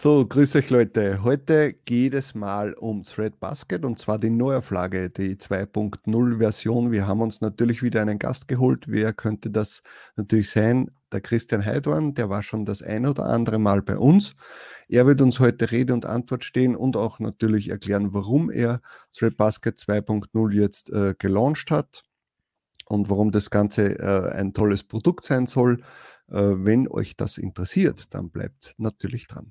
So, grüß euch Leute. Heute geht es mal um Thread Basket und zwar die Neuauflage, die 2.0 Version. Wir haben uns natürlich wieder einen Gast geholt. Wer könnte das natürlich sein? Der Christian Heidorn, der war schon das ein oder andere Mal bei uns. Er wird uns heute Rede und Antwort stehen und auch natürlich erklären, warum er Thread Basket 2.0 jetzt äh, gelauncht hat und warum das Ganze äh, ein tolles Produkt sein soll. Äh, wenn euch das interessiert, dann bleibt natürlich dran.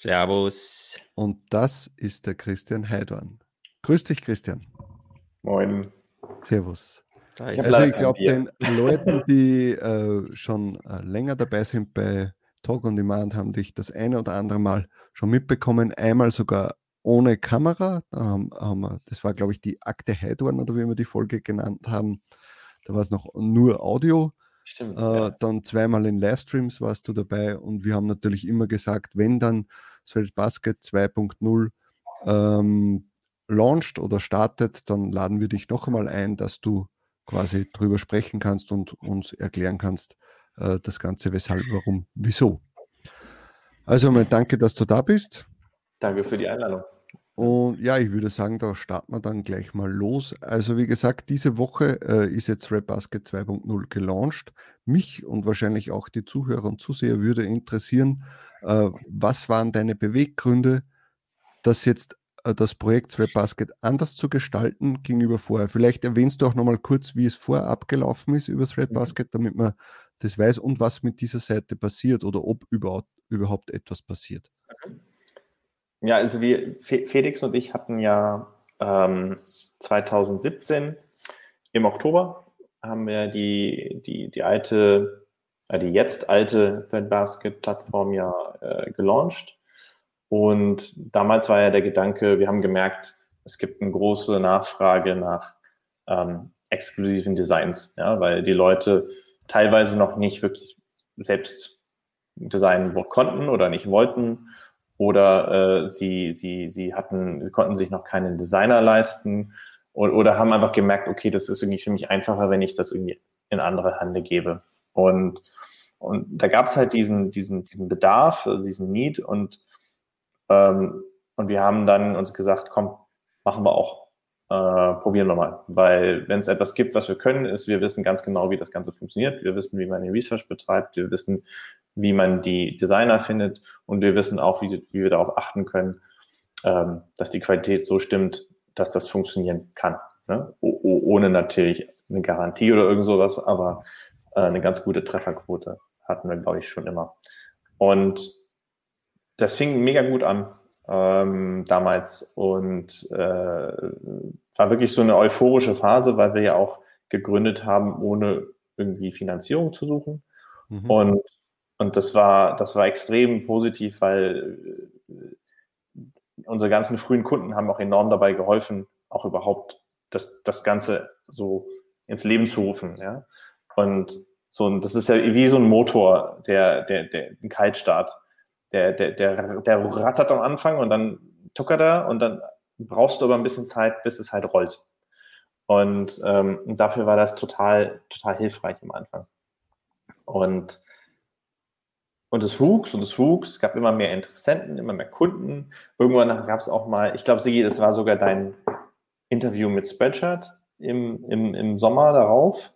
Servus. Und das ist der Christian Heidorn. Grüß dich, Christian. Moin. Servus. Ich also ich glaube, den Leuten, die äh, schon äh, länger dabei sind bei Talk on Demand, haben dich das eine oder andere Mal schon mitbekommen. Einmal sogar ohne Kamera. Haben wir, das war, glaube ich, die Akte Heidorn oder wie wir die Folge genannt haben. Da war es noch nur Audio. Stimmt. Äh, ja. Dann zweimal in Livestreams warst du dabei und wir haben natürlich immer gesagt, wenn dann Svelte Basket 2.0 ähm, launcht oder startet, dann laden wir dich noch einmal ein, dass du quasi drüber sprechen kannst und uns erklären kannst, äh, das Ganze, weshalb, warum, wieso. Also mal danke, dass du da bist. Danke für die Einladung. Und ja, ich würde sagen, da starten wir dann gleich mal los. Also wie gesagt, diese Woche äh, ist jetzt Rap Basket 2.0 gelauncht. Mich und wahrscheinlich auch die Zuhörer und Zuseher würde interessieren, äh, was waren deine Beweggründe, das jetzt äh, das Projekt Rap Basket anders zu gestalten gegenüber vorher? Vielleicht erwähnst du auch nochmal kurz, wie es vorher abgelaufen ist über Thread mhm. Basket, damit man das weiß und was mit dieser Seite passiert oder ob überhaupt, überhaupt etwas passiert. Ja, also wir, Felix und ich hatten ja ähm, 2017 im Oktober haben wir die, die, die alte, äh, die jetzt alte Threadbasket-Plattform ja äh, gelauncht. Und damals war ja der Gedanke, wir haben gemerkt, es gibt eine große Nachfrage nach ähm, exklusiven Designs, ja, weil die Leute teilweise noch nicht wirklich selbst designen konnten oder nicht wollten oder äh, sie, sie, sie hatten, sie konnten sich noch keinen Designer leisten oder, oder haben einfach gemerkt, okay, das ist irgendwie für mich einfacher, wenn ich das irgendwie in andere Hände gebe. Und, und da gab es halt diesen, diesen, diesen Bedarf, also diesen Need und, ähm, und wir haben dann uns gesagt, komm, machen wir auch. Äh, probieren wir mal. Weil wenn es etwas gibt, was wir können, ist, wir wissen ganz genau, wie das Ganze funktioniert. Wir wissen, wie man den Research betreibt. Wir wissen, wie man die Designer findet und wir wissen auch, wie, wie wir darauf achten können, ähm, dass die Qualität so stimmt, dass das funktionieren kann. Ne? ohne natürlich eine Garantie oder irgend sowas, aber äh, eine ganz gute Trefferquote hatten wir, glaube ich, schon immer. Und das fing mega gut an ähm, damals und äh, war wirklich so eine euphorische Phase, weil wir ja auch gegründet haben, ohne irgendwie Finanzierung zu suchen. Mhm. Und und das war, das war extrem positiv, weil äh, unsere ganzen frühen Kunden haben auch enorm dabei geholfen, auch überhaupt das, das Ganze so ins Leben zu rufen. Ja? Und so, das ist ja wie so ein Motor, der, der, der, ein Kaltstart. Der, der, der, der rattert am Anfang und dann tuckert er und dann brauchst du aber ein bisschen Zeit, bis es halt rollt. Und, ähm, dafür war das total, total hilfreich am Anfang. Und und es wuchs und es wuchs. Es gab immer mehr Interessenten, immer mehr Kunden. Irgendwann gab es auch mal, ich glaube, Sigi, das war sogar dein Interview mit Spreadshirt im, im, im Sommer darauf,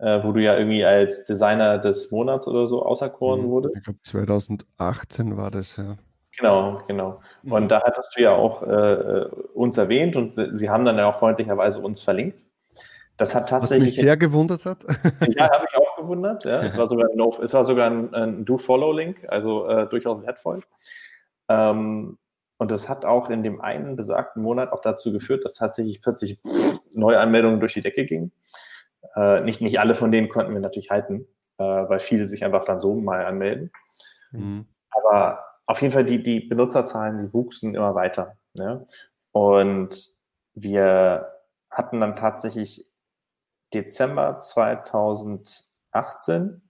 äh, wo du ja irgendwie als Designer des Monats oder so auserkoren mhm. wurdest. Ich glaube, 2018 war das, ja. Genau, genau. Mhm. Und da hattest du ja auch äh, uns erwähnt und sie, sie haben dann ja auch freundlicherweise uns verlinkt. Das hat tatsächlich. Was mich sehr gewundert hat. Ja, habe ich auch gewundert. Ja. Es war sogar, no, es war sogar ein, ein Do-Follow-Link, also äh, durchaus wertvoll. Ähm, und das hat auch in dem einen besagten Monat auch dazu geführt, dass tatsächlich plötzlich Neuanmeldungen durch die Decke gingen. Äh, nicht, nicht alle von denen konnten wir natürlich halten, äh, weil viele sich einfach dann so mal anmelden. Mhm. Aber auf jeden Fall, die, die Benutzerzahlen, die wuchsen immer weiter. Ne? Und wir hatten dann tatsächlich Dezember 2018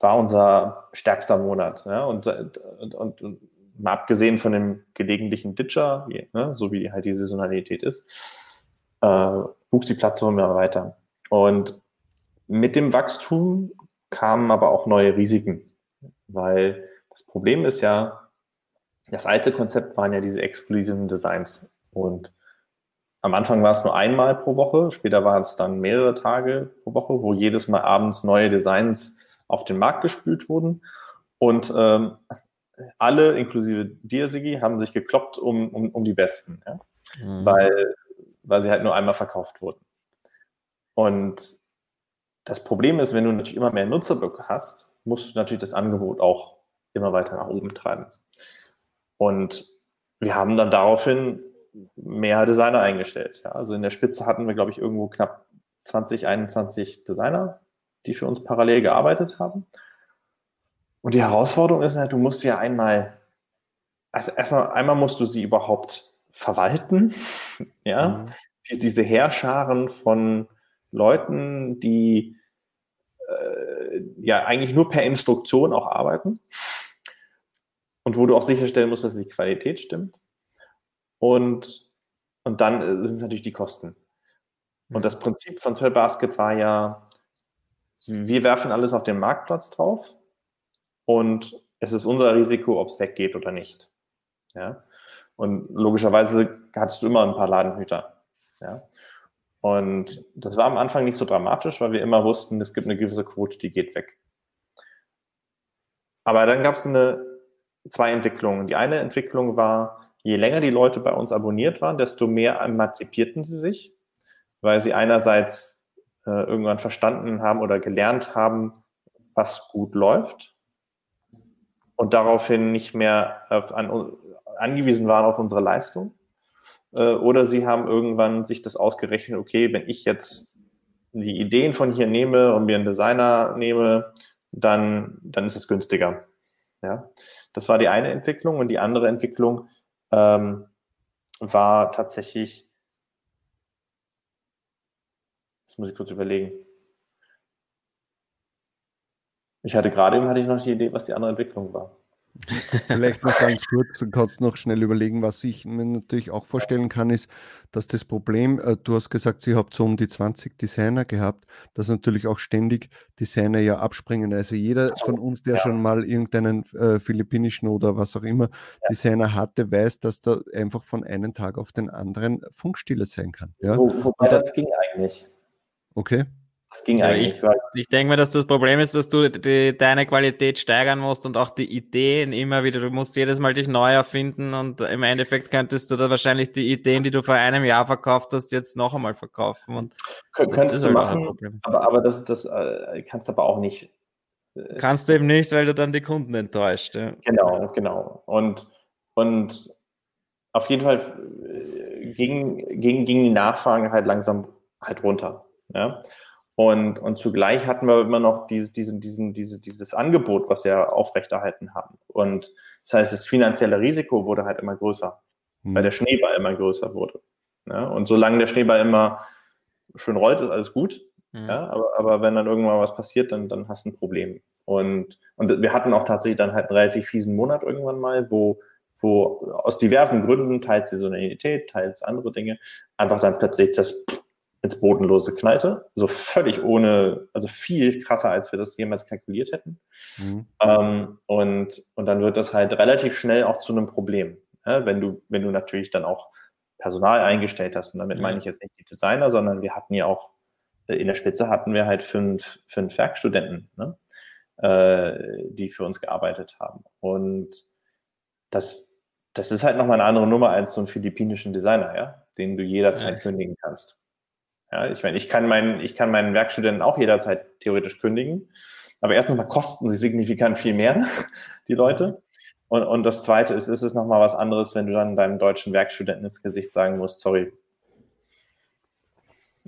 war unser stärkster Monat. Ne? Und, und, und, und, mal abgesehen von dem gelegentlichen Ditcher, ne? so wie halt die Saisonalität ist, äh, wuchs die Plattform immer weiter. Und mit dem Wachstum kamen aber auch neue Risiken, weil das Problem ist ja, das alte Konzept waren ja diese exklusiven Designs. Und am Anfang war es nur einmal pro Woche, später waren es dann mehrere Tage pro Woche, wo jedes Mal abends neue Designs auf den Markt gespült wurden. Und ähm, alle, inklusive dir, Sigi, haben sich gekloppt um, um, um die Besten, ja? mhm. weil, weil sie halt nur einmal verkauft wurden. Und das Problem ist, wenn du natürlich immer mehr Nutzer hast, musst du natürlich das Angebot auch immer weiter nach oben treiben. Und wir haben dann daraufhin mehr Designer eingestellt. Ja. Also in der Spitze hatten wir, glaube ich, irgendwo knapp 20, 21 Designer, die für uns parallel gearbeitet haben. Und die Herausforderung ist halt, du musst ja einmal, also erstmal, einmal musst du sie überhaupt verwalten, ja, mhm. diese Heerscharen von Leuten, die äh, ja eigentlich nur per Instruktion auch arbeiten und wo du auch sicherstellen musst, dass die Qualität stimmt. Und, und dann äh, sind es natürlich die Kosten. Und das Prinzip von Basket war ja, wir werfen alles auf den Marktplatz drauf und es ist unser Risiko, ob es weggeht oder nicht. Ja? Und logischerweise hattest du immer ein paar Ladenhüter. Ja? Und das war am Anfang nicht so dramatisch, weil wir immer wussten, es gibt eine gewisse Quote, die geht weg. Aber dann gab es eine, zwei Entwicklungen. Die eine Entwicklung war, je länger die Leute bei uns abonniert waren, desto mehr emanzipierten sie sich, weil sie einerseits äh, irgendwann verstanden haben oder gelernt haben, was gut läuft und daraufhin nicht mehr auf, an, angewiesen waren auf unsere Leistung. Äh, oder sie haben irgendwann sich das ausgerechnet, okay, wenn ich jetzt die Ideen von hier nehme und mir einen Designer nehme, dann, dann ist es günstiger. Ja, das war die eine Entwicklung und die andere Entwicklung ähm, war tatsächlich, das muss ich kurz überlegen. Ich hatte gerade eben hatte ich noch die Idee, was die andere Entwicklung war. Vielleicht noch ganz kurz, kannst noch schnell überlegen, was ich mir natürlich auch vorstellen kann, ist, dass das Problem, äh, du hast gesagt, ihr habt so um die 20 Designer gehabt, dass natürlich auch ständig Designer ja abspringen. Also jeder von uns, der ja. schon mal irgendeinen äh, philippinischen oder was auch immer ja. Designer hatte, weiß, dass da einfach von einem Tag auf den anderen Funkstille sein kann. Ja? Wo, wobei das ging eigentlich. Okay. Das ging ja, eigentlich. Ich, ich denke mir, dass das Problem ist, dass du die, deine Qualität steigern musst und auch die Ideen immer wieder. Du musst jedes Mal dich neu erfinden und im Endeffekt könntest du da wahrscheinlich die Ideen, die du vor einem Jahr verkauft hast, jetzt noch einmal verkaufen. Und Kön könntest du halt machen, aber, aber das, das äh, kannst du aber auch nicht. Äh, kannst du eben nicht, weil du dann die Kunden enttäuscht. Ja. Genau, genau. Und, und auf jeden Fall äh, ging, ging, ging die Nachfrage halt langsam halt runter. Ja. Und, und zugleich hatten wir immer noch diese, diesen, diesen, diese, dieses Angebot, was wir aufrechterhalten haben. Und das heißt, das finanzielle Risiko wurde halt immer größer, mhm. weil der Schneeball immer größer wurde. Ja? Und solange der Schneeball immer schön rollt, ist alles gut. Mhm. Ja? Aber, aber wenn dann irgendwann was passiert, dann, dann hast du ein Problem. Und, und wir hatten auch tatsächlich dann halt einen relativ fiesen Monat irgendwann mal, wo, wo aus diversen Gründen, teils Saisonalität, teils andere Dinge, einfach dann plötzlich das ins Bodenlose knallte. So völlig ohne, also viel krasser, als wir das jemals kalkuliert hätten. Mhm. Ähm, und, und dann wird das halt relativ schnell auch zu einem Problem. Ja, wenn du, wenn du natürlich dann auch Personal eingestellt hast. Und damit mhm. meine ich jetzt nicht die Designer, sondern wir hatten ja auch, äh, in der Spitze hatten wir halt fünf, fünf Werkstudenten, ne? äh, die für uns gearbeitet haben. Und das, das ist halt nochmal eine andere Nummer als so einen philippinischen Designer, ja, den du jederzeit ja. kündigen kannst. Ja, ich meine, ich kann meinen, ich kann meinen Werkstudenten auch jederzeit theoretisch kündigen. Aber erstens mal kosten sie signifikant viel mehr, die Leute. Und, und das zweite ist, ist es nochmal was anderes, wenn du dann deinem deutschen Werkstudenten ins Gesicht sagen musst, sorry.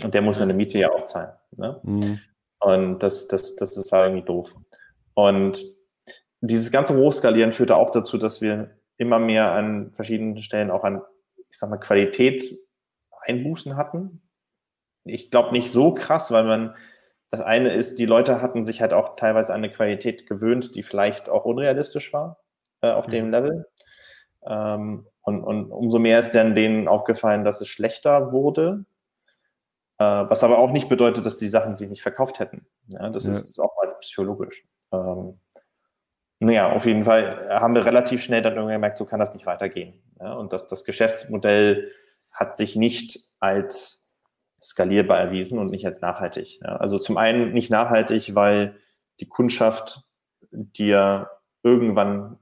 Und der muss seine Miete ja auch zahlen. Ne? Mhm. Und das, das, das, das war irgendwie doof. Und dieses ganze Hochskalieren führte auch dazu, dass wir immer mehr an verschiedenen Stellen auch an, ich sag mal, Qualität Einbußen hatten. Ich glaube nicht so krass, weil man, das eine ist, die Leute hatten sich halt auch teilweise an eine Qualität gewöhnt, die vielleicht auch unrealistisch war äh, auf mhm. dem Level. Ähm, und, und umso mehr ist dann denen aufgefallen, dass es schlechter wurde. Äh, was aber auch nicht bedeutet, dass die Sachen sich nicht verkauft hätten. Ja, das ja. ist auch als psychologisch. Ähm, naja, auf jeden Fall haben wir relativ schnell dann irgendwie gemerkt, so kann das nicht weitergehen. Ja, und das, das Geschäftsmodell hat sich nicht als skalierbar erwiesen und nicht als nachhaltig. Ja, also zum einen nicht nachhaltig, weil die Kundschaft dir irgendwann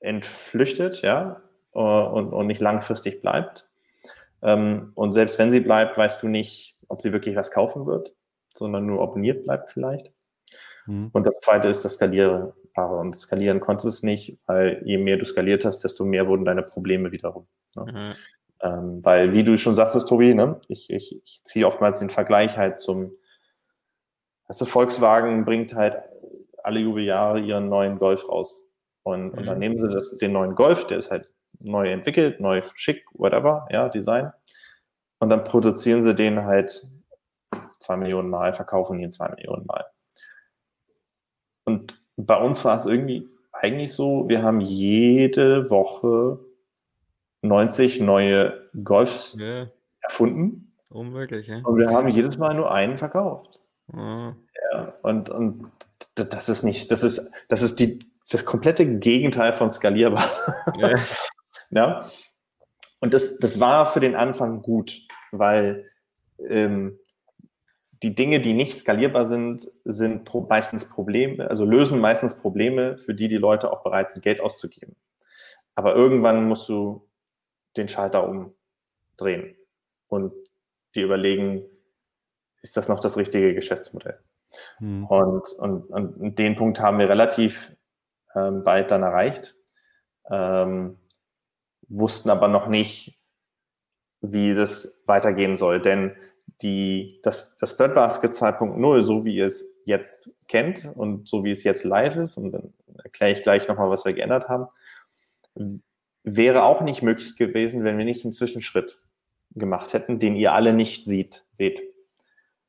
entflüchtet, ja, und, und nicht langfristig bleibt. Ähm, und selbst wenn sie bleibt, weißt du nicht, ob sie wirklich was kaufen wird, sondern nur abonniert bleibt vielleicht. Mhm. Und das zweite ist das Skalierbare. Und skalieren konntest du es nicht, weil je mehr du skaliert hast, desto mehr wurden deine Probleme wiederum. Ne? Mhm. Ähm, weil, wie du schon sagtest, Tobi, ne, ich, ich, ich ziehe oftmals den Vergleich halt zum, also Volkswagen bringt halt alle Jubeljahre ihren neuen Golf raus. Und, mhm. und dann mhm. nehmen sie das, den neuen Golf, der ist halt neu entwickelt, neu schick, whatever, ja, Design. Und dann produzieren sie den halt zwei Millionen Mal, verkaufen ihn zwei Millionen Mal. Und bei uns war es irgendwie eigentlich so, wir haben jede Woche 90 neue Golfs ja. erfunden. Unmöglich, ja. Und wir haben jedes Mal nur einen verkauft. Oh. Ja, und, und das ist nicht, das ist, das ist die, das komplette Gegenteil von skalierbar. Ja. ja? Und das, das war für den Anfang gut, weil ähm, die Dinge, die nicht skalierbar sind, sind pro, meistens Probleme, also lösen meistens Probleme, für die die Leute auch bereit sind, Geld auszugeben. Aber irgendwann musst du den Schalter umdrehen und die überlegen, ist das noch das richtige Geschäftsmodell? Hm. Und, und, und den Punkt haben wir relativ ähm, bald dann erreicht, ähm, wussten aber noch nicht, wie das weitergehen soll. Denn die, das, das Third Basket 2.0, so wie ihr es jetzt kennt und so wie es jetzt live ist, und dann erkläre ich gleich nochmal, was wir geändert haben, wäre auch nicht möglich gewesen, wenn wir nicht einen Zwischenschritt gemacht hätten, den ihr alle nicht sieht, seht.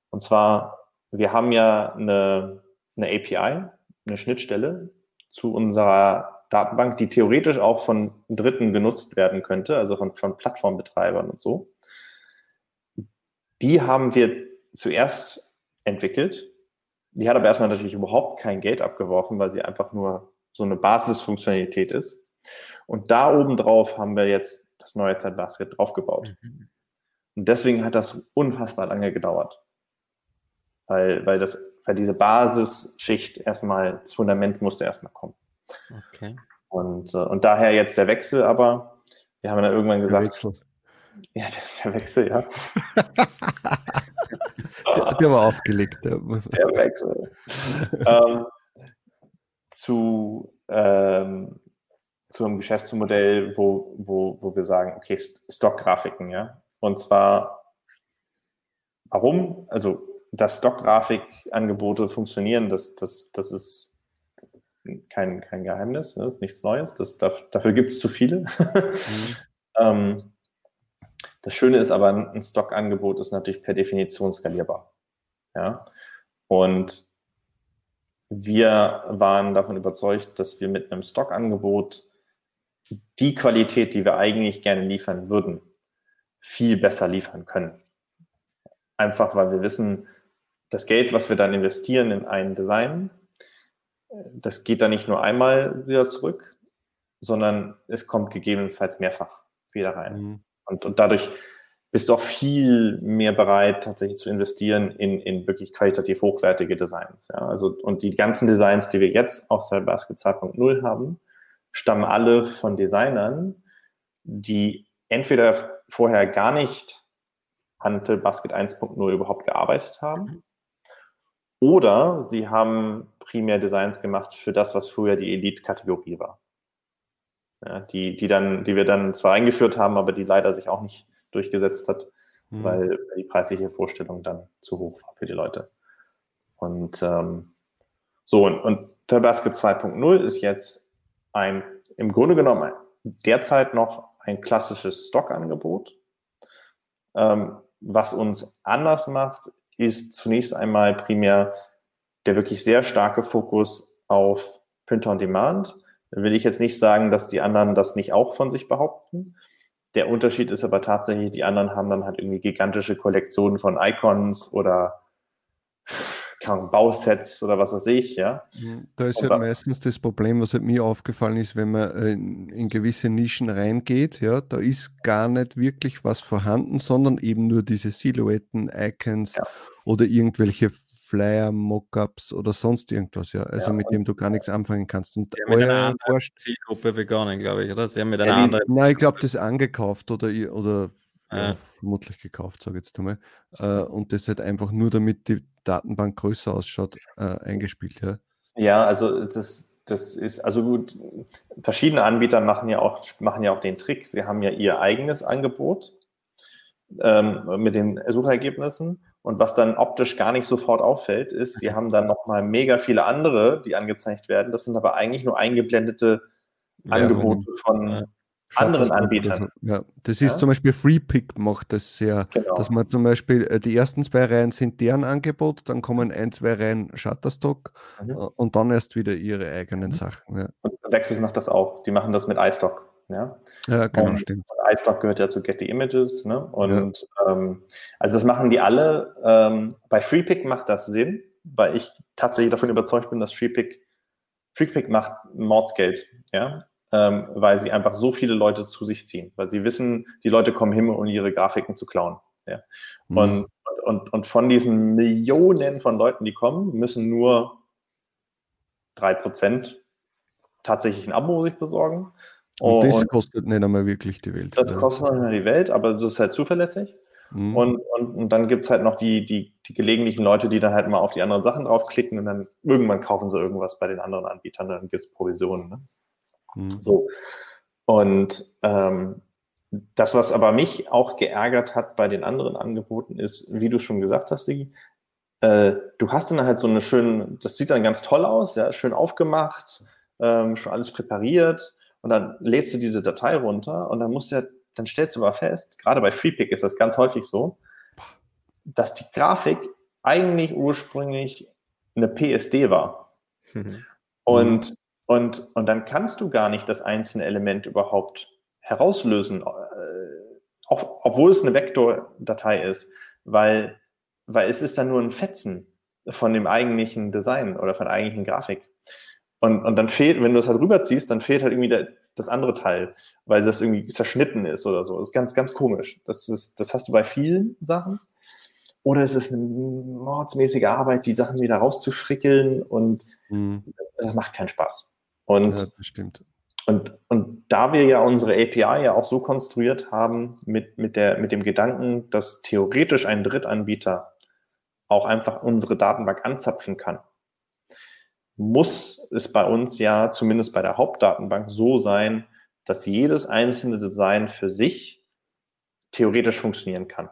Und zwar, wir haben ja eine, eine API, eine Schnittstelle zu unserer Datenbank, die theoretisch auch von Dritten genutzt werden könnte, also von, von Plattformbetreibern und so. Die haben wir zuerst entwickelt. Die hat aber erstmal natürlich überhaupt kein Geld abgeworfen, weil sie einfach nur so eine Basisfunktionalität ist. Und da oben drauf haben wir jetzt das neue Ted Basket draufgebaut. Mhm. Und deswegen hat das unfassbar lange gedauert. Weil, weil, das, weil diese Basisschicht erstmal, das Fundament musste erstmal kommen. Okay. Und, äh, und daher jetzt der Wechsel, aber wir haben dann irgendwann gesagt. Der Wechsel. Ja, der, der Wechsel, ja. der, der war aufgelegt. Der, der Wechsel. ähm, zu, ähm, zu einem Geschäftsmodell, wo, wo, wo wir sagen, okay, Stockgrafiken, ja. Und zwar, warum? Also, dass Stockgrafikangebote funktionieren, das, das, das ist kein, kein Geheimnis, ne? das ist nichts Neues. Das, dafür gibt es zu viele. Mhm. ähm, das Schöne ist aber, ein Stockangebot ist natürlich per Definition skalierbar. Ja? Und wir waren davon überzeugt, dass wir mit einem Stockangebot die Qualität, die wir eigentlich gerne liefern würden, viel besser liefern können. Einfach weil wir wissen, das Geld, was wir dann investieren in ein Design, das geht dann nicht nur einmal wieder zurück, sondern es kommt gegebenenfalls mehrfach wieder rein. Mhm. Und, und dadurch bist du auch viel mehr bereit, tatsächlich zu investieren in, in wirklich qualitativ hochwertige Designs. Ja? Also, und die ganzen Designs, die wir jetzt auf der Basket 2.0 haben, stammen alle von Designern, die entweder vorher gar nicht an Basket 1.0 überhaupt gearbeitet haben oder sie haben primär Designs gemacht für das, was früher die Elite-Kategorie war. Ja, die, die, dann, die wir dann zwar eingeführt haben, aber die leider sich auch nicht durchgesetzt hat, mhm. weil die preisliche Vorstellung dann zu hoch war für die Leute. Und ähm, so, und, und Tabasket 2.0 ist jetzt ein, im Grunde genommen derzeit noch ein klassisches Stockangebot. Ähm, was uns anders macht, ist zunächst einmal primär der wirklich sehr starke Fokus auf Printer on Demand. Da will ich jetzt nicht sagen, dass die anderen das nicht auch von sich behaupten. Der Unterschied ist aber tatsächlich, die anderen haben dann halt irgendwie gigantische Kollektionen von Icons oder Bausets oder was weiß ich, ja. Da ist halt meistens das Problem, was halt mir aufgefallen ist, wenn man in, in, gewisse Nischen reingeht, ja, da ist gar nicht wirklich was vorhanden, sondern eben nur diese Silhouetten, Icons ja. oder irgendwelche Flyer, Mockups oder sonst irgendwas, ja. Also ja, mit dem du gar nichts anfangen kannst. Und mit einer anderen Zielgruppe begonnen, glaube ich, oder? Sie haben mit einer ja, anderen. Nein, ich glaube, das angekauft oder, oder ja, vermutlich gekauft, sage ich jetzt einmal. Äh, und das halt einfach nur damit die Datenbank größer ausschaut, äh, eingespielt, ja. Ja, also das, das ist, also gut, verschiedene Anbieter machen ja auch, machen ja auch den Trick. Sie haben ja ihr eigenes Angebot ähm, mit den Suchergebnissen und was dann optisch gar nicht sofort auffällt, ist, sie haben dann nochmal mega viele andere, die angezeigt werden. Das sind aber eigentlich nur eingeblendete ja, Angebote von. Anderen Anbietern. Ja, das ist ja? zum Beispiel FreePick macht das sehr, genau. dass man zum Beispiel äh, die ersten zwei Reihen sind deren Angebot, dann kommen ein, zwei Reihen Shutterstock mhm. Äh, und dann erst wieder ihre eigenen mhm. Sachen. Ja. Und Vexis macht das auch. Die machen das mit iStock. Ja, ja genau, und stimmt. iStock gehört ja zu Getty Images. Ne? Und ja. ähm, also das machen die alle. Ähm, bei FreePick macht das Sinn, weil ich tatsächlich davon überzeugt bin, dass FreePick, FreePick macht Mordsgeld. Ja? Ähm, weil sie einfach so viele Leute zu sich ziehen, weil sie wissen, die Leute kommen hin, um ihre Grafiken zu klauen. Ja? Mhm. Und, und, und von diesen Millionen von Leuten, die kommen, müssen nur drei Prozent tatsächlich ein Abo sich besorgen. Und das kostet nicht einmal wirklich die Welt. Das kostet nicht einmal die Welt, aber das ist halt zuverlässig. Mhm. Und, und, und dann gibt es halt noch die, die, die gelegentlichen Leute, die dann halt mal auf die anderen Sachen draufklicken und dann irgendwann kaufen sie irgendwas bei den anderen Anbietern, dann gibt es Provisionen. Ne? Mhm. So. Und ähm, das, was aber mich auch geärgert hat bei den anderen Angeboten, ist, wie du schon gesagt hast, Sigi, äh, du hast dann halt so eine schöne, das sieht dann ganz toll aus, ja, schön aufgemacht, ähm, schon alles präpariert und dann lädst du diese Datei runter und dann musst du ja, dann stellst du aber fest, gerade bei FreePick ist das ganz häufig so, dass die Grafik eigentlich ursprünglich eine PSD war. Mhm. Und, und, und dann kannst du gar nicht das einzelne Element überhaupt herauslösen, äh, auch, obwohl es eine Vektordatei ist, weil, weil es ist dann nur ein Fetzen von dem eigentlichen Design oder von der eigentlichen Grafik. Und, und dann fehlt, wenn du das halt rüberziehst, dann fehlt halt irgendwie der, das andere Teil, weil das irgendwie zerschnitten ist oder so. Das ist ganz, ganz komisch. Das, ist, das hast du bei vielen Sachen. Oder es ist eine mordsmäßige Arbeit, die Sachen wieder rauszufrickeln und mhm. das macht keinen Spaß. Und, ja, stimmt. Und, und da wir ja unsere API ja auch so konstruiert haben mit, mit, der, mit dem Gedanken, dass theoretisch ein Drittanbieter auch einfach unsere Datenbank anzapfen kann, muss es bei uns ja zumindest bei der Hauptdatenbank so sein, dass jedes einzelne Design für sich theoretisch funktionieren kann.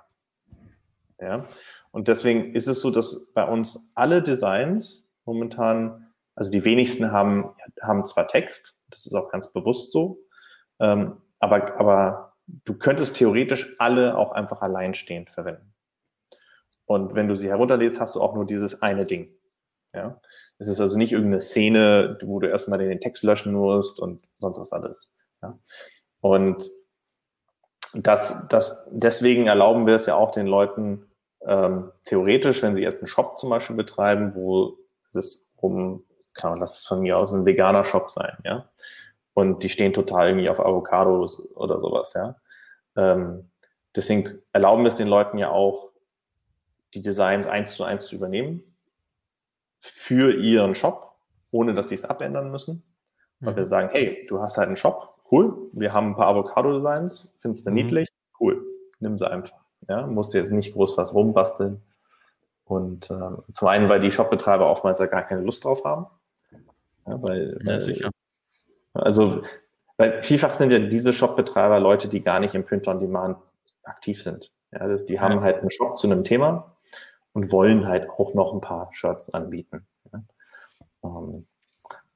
Ja? Und deswegen ist es so, dass bei uns alle Designs momentan, also die wenigsten haben, haben zwar Text, das ist auch ganz bewusst so, ähm, aber, aber du könntest theoretisch alle auch einfach alleinstehend verwenden. Und wenn du sie herunterlädst, hast du auch nur dieses eine Ding. Ja? Es ist also nicht irgendeine Szene, wo du erstmal den Text löschen musst und sonst was alles. Ja? Und das, das, deswegen erlauben wir es ja auch den Leuten ähm, theoretisch, wenn sie jetzt einen Shop zum Beispiel betreiben, wo es um, kann man das von mir aus ein veganer Shop sein, ja. Und die stehen total irgendwie auf Avocados oder sowas, ja. Ähm, deswegen erlauben wir es den Leuten ja auch, die Designs eins zu eins zu übernehmen für ihren Shop, ohne dass sie es abändern müssen. Weil mhm. wir sagen, hey, du hast halt einen Shop, cool, wir haben ein paar Avocado-Designs, findest du mhm. niedlich, cool, nimm sie einfach. Ja, musst du jetzt nicht groß was rumbasteln. Und äh, zum einen, weil die Shopbetreiber oftmals ja gar keine Lust drauf haben. Ja, weil, ja, sicher. Also, weil vielfach sind ja diese Shopbetreiber Leute, die gar nicht im Print-on-Demand aktiv sind. Ja, das, die haben halt einen Shop zu einem Thema und wollen halt auch noch ein paar Shirts anbieten. Ja. Ähm,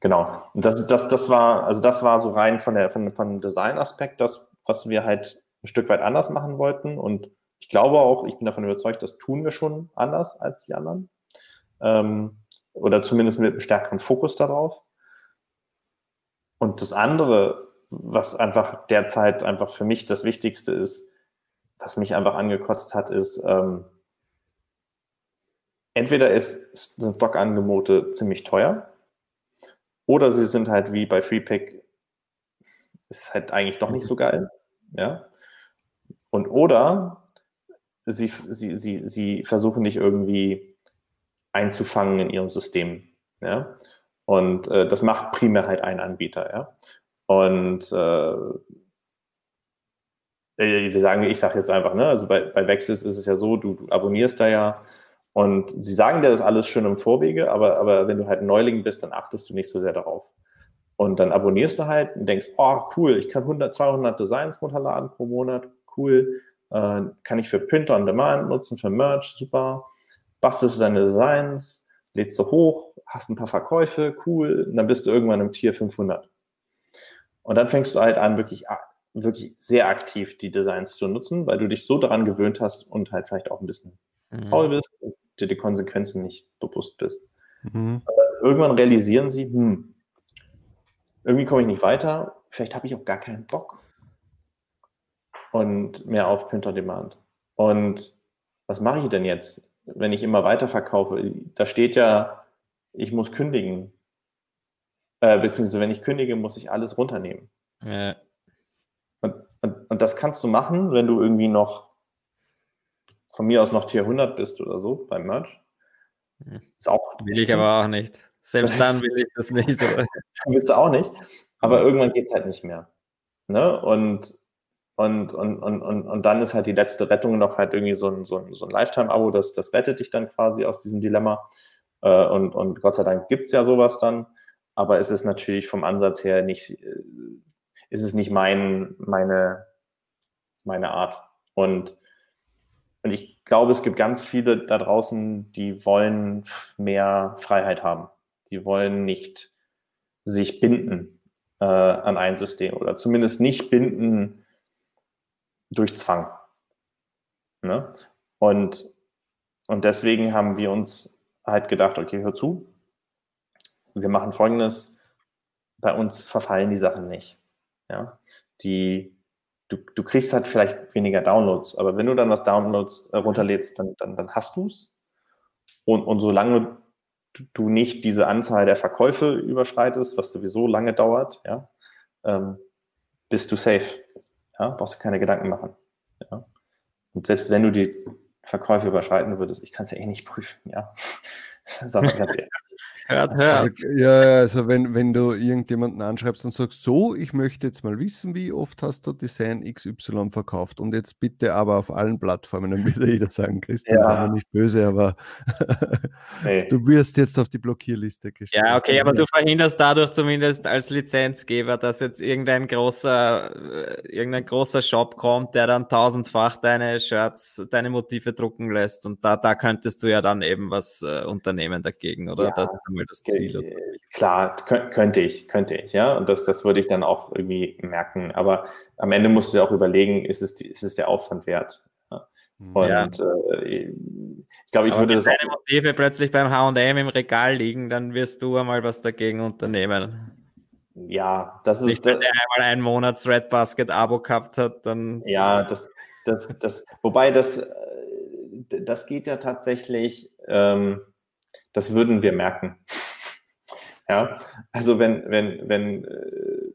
Genau. Das, das, das war, also das war so rein von der von, von Design-Aspekt, das, was wir halt ein Stück weit anders machen wollten. Und ich glaube auch, ich bin davon überzeugt, das tun wir schon anders als die anderen. Ähm, oder zumindest mit einem stärkeren Fokus darauf. Und das andere, was einfach derzeit einfach für mich das Wichtigste ist, was mich einfach angekotzt hat, ist, ähm, entweder ist, sind Blog-Angebote ziemlich teuer oder sie sind halt wie bei FreePick, ist halt eigentlich doch nicht so geil. Ja. Und oder sie, sie, sie, sie versuchen dich irgendwie einzufangen in ihrem System. Ja. Und äh, das macht primär halt ein Anbieter, ja. Und äh, äh wir sagen, ich sage jetzt einfach, ne, also bei, bei Wexis ist es ja so, du, du abonnierst da ja und sie sagen dir das alles schön im Vorwege, aber, aber wenn du halt ein Neuling bist, dann achtest du nicht so sehr darauf. Und dann abonnierst du halt und denkst, oh cool, ich kann 100, 200 Designs runterladen pro Monat, cool. Äh, kann ich für Printer on Demand nutzen, für Merch, super. Bastelst du deine Designs, lädst du hoch, hast ein paar Verkäufe, cool. Und dann bist du irgendwann im Tier 500. Und dann fängst du halt an, wirklich, wirklich sehr aktiv die Designs zu nutzen, weil du dich so daran gewöhnt hast und halt vielleicht auch ein bisschen mhm. faul bist dir die Konsequenzen nicht bewusst bist. Mhm. irgendwann realisieren sie, hm, irgendwie komme ich nicht weiter, vielleicht habe ich auch gar keinen Bock und mehr auf Print on Demand. Und was mache ich denn jetzt, wenn ich immer weiter verkaufe? Da steht ja, ich muss kündigen. Äh, beziehungsweise wenn ich kündige, muss ich alles runternehmen. Ja. Und, und, und das kannst du machen, wenn du irgendwie noch von mir aus noch Tier 100 bist oder so beim Merch. Hm. Ist auch will ich aber auch nicht. Selbst dann will ich das nicht. Willst du auch nicht. Aber irgendwann geht es halt nicht mehr. Ne? Und, und, und, und, und, und dann ist halt die letzte Rettung noch halt irgendwie so ein, so ein, so ein Lifetime-Abo, das, das rettet dich dann quasi aus diesem Dilemma. Äh, und, und Gott sei Dank gibt es ja sowas dann. Aber es ist natürlich vom Ansatz her nicht, äh, ist es nicht mein, meine, meine Art. Und und ich glaube, es gibt ganz viele da draußen, die wollen mehr Freiheit haben. Die wollen nicht sich binden äh, an ein System oder zumindest nicht binden durch Zwang. Ne? Und, und deswegen haben wir uns halt gedacht, okay, hör zu, wir machen Folgendes, bei uns verfallen die Sachen nicht. Ja? Die, du, du kriegst halt vielleicht weniger Downloads, aber wenn du dann was Downloads äh, runterlädst, dann, dann, dann hast du es. Und, und solange du nicht diese Anzahl der Verkäufe überschreitest, was sowieso lange dauert, ja, ähm, bist du safe. Ja, brauchst du keine Gedanken machen. Ja. Und selbst wenn du die Verkäufe überschreiten würdest, ich kann es ja eh nicht prüfen, ja. Sag mal ganz ehrlich. Hört, hört. Ja, also wenn, wenn du irgendjemanden anschreibst und sagst, so, ich möchte jetzt mal wissen, wie oft hast du Design XY verkauft und jetzt bitte aber auf allen Plattformen, dann würde jeder sagen, Christian, ja. sei nicht böse, aber du wirst jetzt auf die Blockierliste gestellt. Ja, okay, aber du verhinderst dadurch zumindest als Lizenzgeber, dass jetzt irgendein großer, äh, irgendein großer Shop kommt, der dann tausendfach deine Shirts, deine Motive drucken lässt und da, da könntest du ja dann eben was äh, unternehmen dagegen, oder? Ja. Einmal das Ziel. Klar, könnte ich, könnte ich, ja. Und das, das würde ich dann auch irgendwie merken. Aber am Ende musst du dir auch überlegen, ist es, ist es der Aufwand wert? Mhm. Und ja. äh, ich glaube, ich Aber würde wenn das. Wenn deine Motive plötzlich beim HM im Regal liegen, dann wirst du einmal was dagegen unternehmen. Ja, das ist. Nicht, wenn der einmal einen Monat Threadbasket-Abo gehabt hat, dann. Ja, das, das, das, wobei das, äh, das geht ja tatsächlich. Ähm, das würden wir merken. Ja, also wenn, wenn, wenn, äh,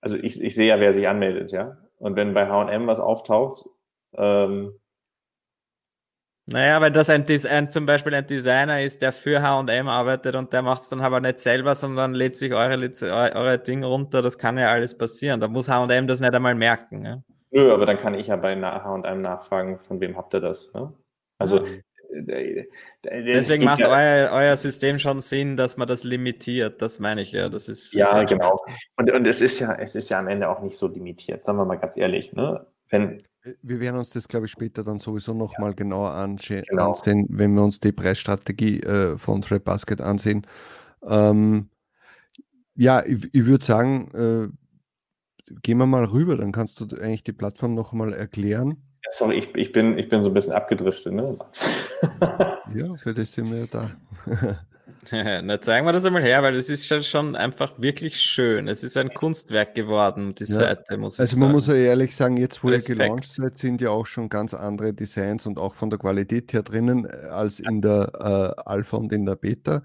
also ich, ich sehe ja, wer sich anmeldet, ja. Und wenn bei HM was auftaucht, ähm, naja, wenn das ein, ein, zum Beispiel ein Designer ist, der für H&M arbeitet und der macht es dann aber nicht selber, sondern lädt sich eure, eure Dinge runter, das kann ja alles passieren. Da muss H&M das nicht einmal merken. Ja? Nö, aber dann kann ich ja bei H&M nachfragen, von wem habt ihr das? Ne? Also. Deswegen macht ja, euer, euer, System schon Sinn, dass man das limitiert. Das meine ich ja. Das ist ja genau. Und, und es ist ja, es ist ja am Ende auch nicht so limitiert, sagen wir mal ganz ehrlich. Ne? Wenn, wir werden uns das, glaube ich, später dann sowieso nochmal ja. genauer genau. ansehen, wenn wir uns die Preisstrategie äh, von Basket ansehen. Ähm, ja, ich, ich würde sagen, äh, gehen wir mal rüber, dann kannst du eigentlich die Plattform noch mal erklären. Ja, sorry, ich, ich, bin, ich bin so ein bisschen abgedriftet. Ne? ja, für das sind wir da. Na, zeigen wir das einmal her, weil das ist schon, schon einfach wirklich schön. Es ist ein Kunstwerk geworden, die ja. Seite, muss ich Also man sagen. muss ja ehrlich sagen, jetzt wo Respekt. ihr gelauncht seid, sind ja auch schon ganz andere Designs und auch von der Qualität her drinnen äh, als in der äh, Alpha und in der Beta.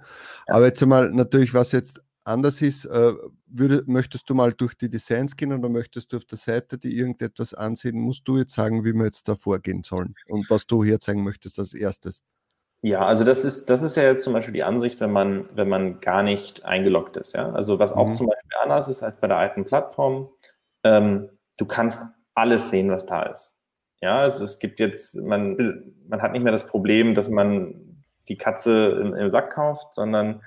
Aber jetzt einmal natürlich, was jetzt anders ist, äh, würde, möchtest du mal durch die Designs gehen oder möchtest du auf der Seite die irgendetwas ansehen? Musst du jetzt sagen, wie wir jetzt da vorgehen sollen und was du hier zeigen möchtest als erstes? Ja, also das ist, das ist ja jetzt zum Beispiel die Ansicht, wenn man, wenn man gar nicht eingeloggt ist. Ja? Also was auch mhm. zum Beispiel anders ist als bei der alten Plattform, ähm, du kannst alles sehen, was da ist. Ja, also es gibt jetzt, man, man hat nicht mehr das Problem, dass man die Katze im, im Sack kauft, sondern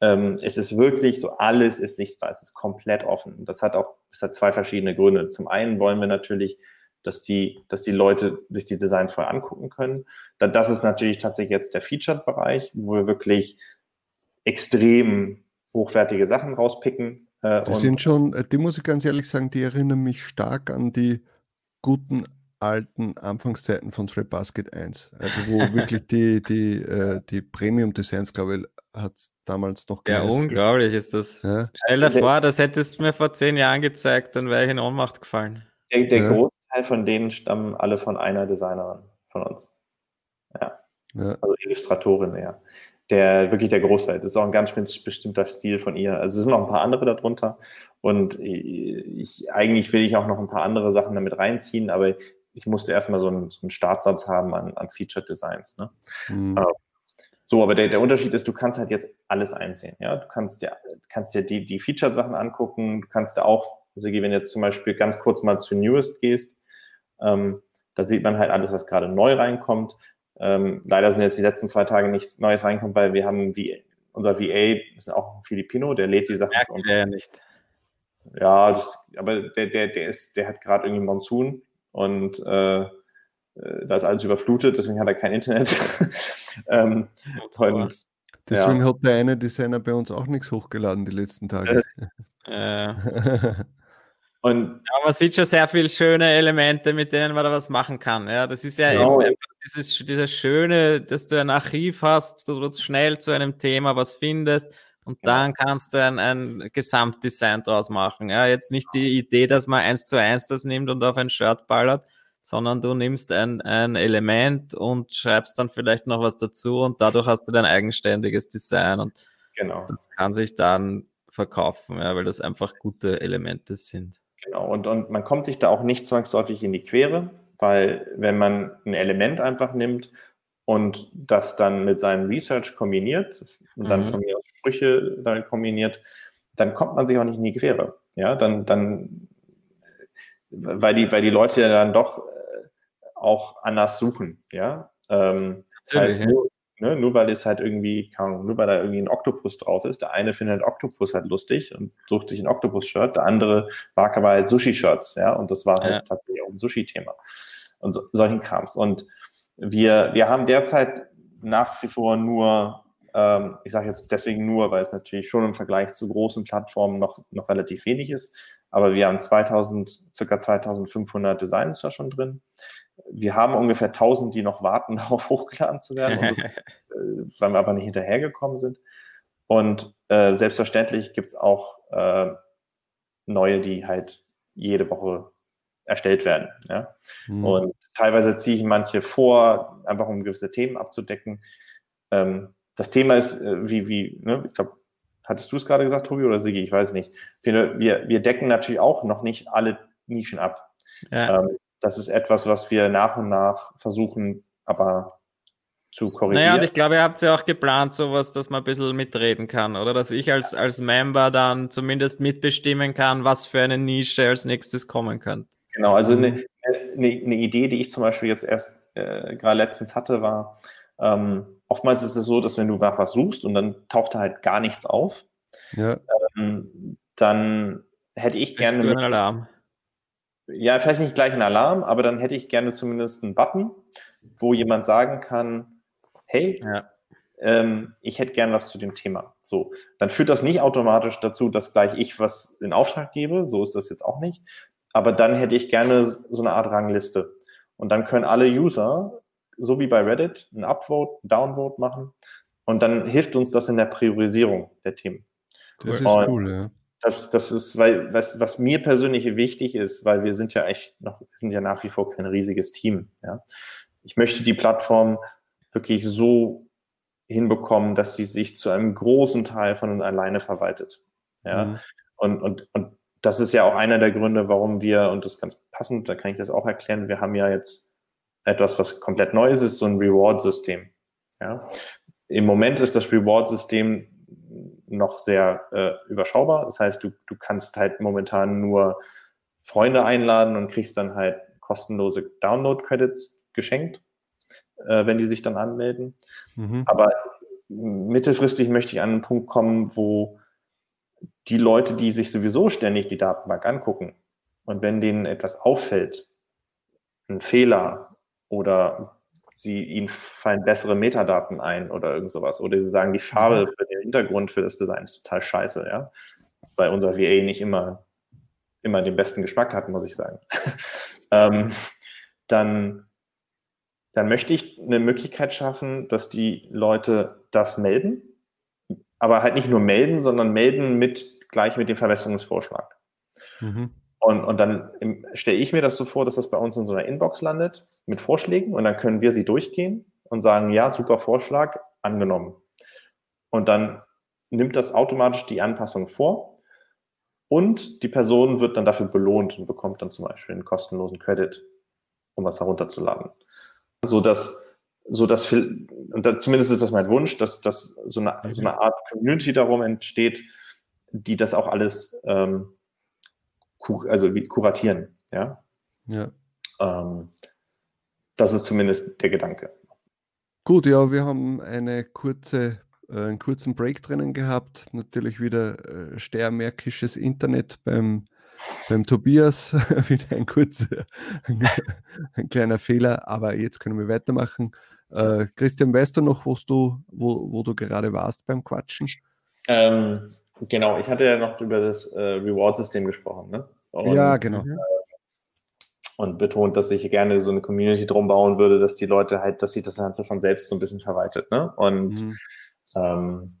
ähm, es ist wirklich so, alles ist sichtbar, es ist komplett offen. Das hat auch, es hat zwei verschiedene Gründe. Zum einen wollen wir natürlich dass die, dass die Leute sich die Designs vorher angucken können. Das ist natürlich tatsächlich jetzt der Featured-Bereich, wo wir wirklich extrem hochwertige Sachen rauspicken. Äh, die sind schon, äh, die muss ich ganz ehrlich sagen, die erinnern mich stark an die guten alten Anfangszeiten von Thread Basket 1. Also wo wirklich die, die, äh, die Premium-Designs, glaube ich, hat es damals noch gegeben. Ja, unglaublich ist das. Ja. Stell dir vor, das hättest du mir vor zehn Jahren gezeigt, dann wäre ich in Ohnmacht gefallen. Der, der ja. Großteil von denen stammen alle von einer Designerin von uns. Ja. ja. Also Illustratorin, ja. Der, wirklich der Großteil. Das ist auch ein ganz bestimmter Stil von ihr. Also es sind noch ein paar andere darunter. Und ich, eigentlich will ich auch noch ein paar andere Sachen damit reinziehen, aber ich musste erstmal so einen, so einen Startsatz haben an, an Featured Designs. Ne? Mhm. Uh, so, aber der, der Unterschied ist, du kannst halt jetzt alles einsehen. Ja? Du kannst dir, kannst dir die, die Featured-Sachen angucken, du kannst dir auch, also wenn du jetzt zum Beispiel ganz kurz mal zu Newest gehst, ähm, da sieht man halt alles, was gerade neu reinkommt. Ähm, leider sind jetzt die letzten zwei Tage nichts Neues reinkommen, weil wir haben wie unser VA, ist auch ein Filipino, der lädt die Sachen. Merkt der ja nicht. Ja, das, aber der, der, der ist, der hat gerade irgendwie Monsun und äh, äh, da ist alles überflutet, deswegen hat er kein Internet. ähm, und, deswegen ja. hat der eine Designer bei uns auch nichts hochgeladen die letzten Tage. Äh, Und ja, man sieht schon sehr viele schöne Elemente, mit denen man da was machen kann. Ja, das ist ja genau. eben dieses, dieses Schöne, dass du ein Archiv hast, du schnell zu einem Thema was findest und ja. dann kannst du ein, ein Gesamtdesign draus machen. Ja, jetzt nicht die Idee, dass man eins zu eins das nimmt und auf ein Shirt ballert, sondern du nimmst ein, ein Element und schreibst dann vielleicht noch was dazu und dadurch hast du dein eigenständiges Design und genau. das kann sich dann verkaufen, ja, weil das einfach gute Elemente sind. Genau, und, und man kommt sich da auch nicht zwangsläufig in die Quere, weil wenn man ein Element einfach nimmt und das dann mit seinem Research kombiniert und dann mhm. von mir aus Sprüche damit kombiniert, dann kommt man sich auch nicht in die Quere. Ja, dann, dann, weil die, weil die Leute ja dann doch äh, auch anders suchen. Ja, ähm, das heißt, nur, Ne? Nur weil es halt irgendwie, nur weil da irgendwie ein Oktopus drauf ist. Der eine findet Oktopus halt lustig und sucht sich ein Oktopus-Shirt. Der andere mag aber halt Sushi-Shirts, ja. Und das war halt ja. tatsächlich auch ein Sushi-Thema. Und so, solchen Krams. Und wir, wir haben derzeit nach wie vor nur, ähm, ich sage jetzt deswegen nur, weil es natürlich schon im Vergleich zu großen Plattformen noch, noch relativ wenig ist. Aber wir haben 2000, circa 2500 Designs da schon drin wir haben ungefähr 1000, die noch warten, darauf hochgeladen zu werden, und, äh, weil wir aber nicht hinterhergekommen sind. Und äh, selbstverständlich gibt es auch äh, neue, die halt jede Woche erstellt werden. Ja? Mhm. Und teilweise ziehe ich manche vor, einfach um gewisse Themen abzudecken. Ähm, das Thema ist, äh, wie, wie, ne, ich glaube, hattest du es gerade gesagt, Tobi oder Sigi? Ich weiß nicht. Wir, wir decken natürlich auch noch nicht alle Nischen ab. Ja. Ähm, das ist etwas, was wir nach und nach versuchen, aber zu korrigieren. Naja, und ich glaube, ihr habt ja auch geplant, sowas, dass man ein bisschen mitreden kann, oder? Dass ich als, als Member dann zumindest mitbestimmen kann, was für eine Nische als nächstes kommen könnte. Genau, also eine, eine, eine Idee, die ich zum Beispiel jetzt erst äh, gerade letztens hatte, war, ähm, oftmals ist es so, dass wenn du nach was suchst und dann taucht da halt gar nichts auf, ja. ähm, dann hätte ich gerne. Du einen Alarm ja, vielleicht nicht gleich ein Alarm, aber dann hätte ich gerne zumindest einen Button, wo jemand sagen kann, hey, ja. ähm, ich hätte gern was zu dem Thema. So, dann führt das nicht automatisch dazu, dass gleich ich was in Auftrag gebe. So ist das jetzt auch nicht. Aber dann hätte ich gerne so eine Art Rangliste. Und dann können alle User, so wie bei Reddit, ein Upvote, ein Downvote machen. Und dann hilft uns das in der Priorisierung der Themen. Das ist Und cool, ja. Das, das ist, weil, was, was mir persönlich wichtig ist, weil wir sind ja echt noch, wir sind ja nach wie vor kein riesiges Team. Ja. Ich möchte die Plattform wirklich so hinbekommen, dass sie sich zu einem großen Teil von uns alleine verwaltet. Ja. Mhm. Und, und, und das ist ja auch einer der Gründe, warum wir, und das ist ganz passend, da kann ich das auch erklären, wir haben ja jetzt etwas, was komplett Neues ist, so ein Reward-System. Ja. Im Moment ist das Reward-System noch sehr äh, überschaubar. Das heißt, du, du kannst halt momentan nur Freunde einladen und kriegst dann halt kostenlose Download-Credits geschenkt, äh, wenn die sich dann anmelden. Mhm. Aber mittelfristig möchte ich an einen Punkt kommen, wo die Leute, die sich sowieso ständig die Datenbank angucken und wenn denen etwas auffällt, ein Fehler oder sie ihnen fallen bessere Metadaten ein oder irgend sowas oder sie sagen, die Farbe für den Hintergrund für das Design ist total scheiße, ja, weil unser VA nicht immer immer den besten Geschmack hat, muss ich sagen. ähm, dann dann möchte ich eine Möglichkeit schaffen, dass die Leute das melden, aber halt nicht nur melden, sondern melden mit gleich mit dem Verbesserungsvorschlag. Mhm. Und, und dann stelle ich mir das so vor, dass das bei uns in so einer Inbox landet mit Vorschlägen und dann können wir sie durchgehen und sagen, ja, super Vorschlag, angenommen. Und dann nimmt das automatisch die Anpassung vor und die Person wird dann dafür belohnt und bekommt dann zum Beispiel einen kostenlosen Credit, um was herunterzuladen so dass, so dass und da, zumindest ist das mein Wunsch, dass, dass so, eine, so eine Art Community darum entsteht, die das auch alles ähm, also wie, kuratieren. Ja. ja. Ähm, das ist zumindest der Gedanke. Gut, ja, wir haben eine kurze, äh, einen kurzen Break drinnen gehabt. Natürlich wieder äh, stärmärkisches Internet beim beim Tobias wieder ein kurzer, ein, kleiner Fehler, aber jetzt können wir weitermachen. Äh, Christian, weißt du noch, du, wo, wo du gerade warst beim Quatschen? Ähm, genau, ich hatte ja noch über das äh, Reward-System gesprochen. Ne? Und, ja, genau. Äh, und betont, dass ich gerne so eine Community drum bauen würde, dass die Leute halt, dass sich das Ganze von selbst so ein bisschen verwaltet. Ne? Und mhm. ähm,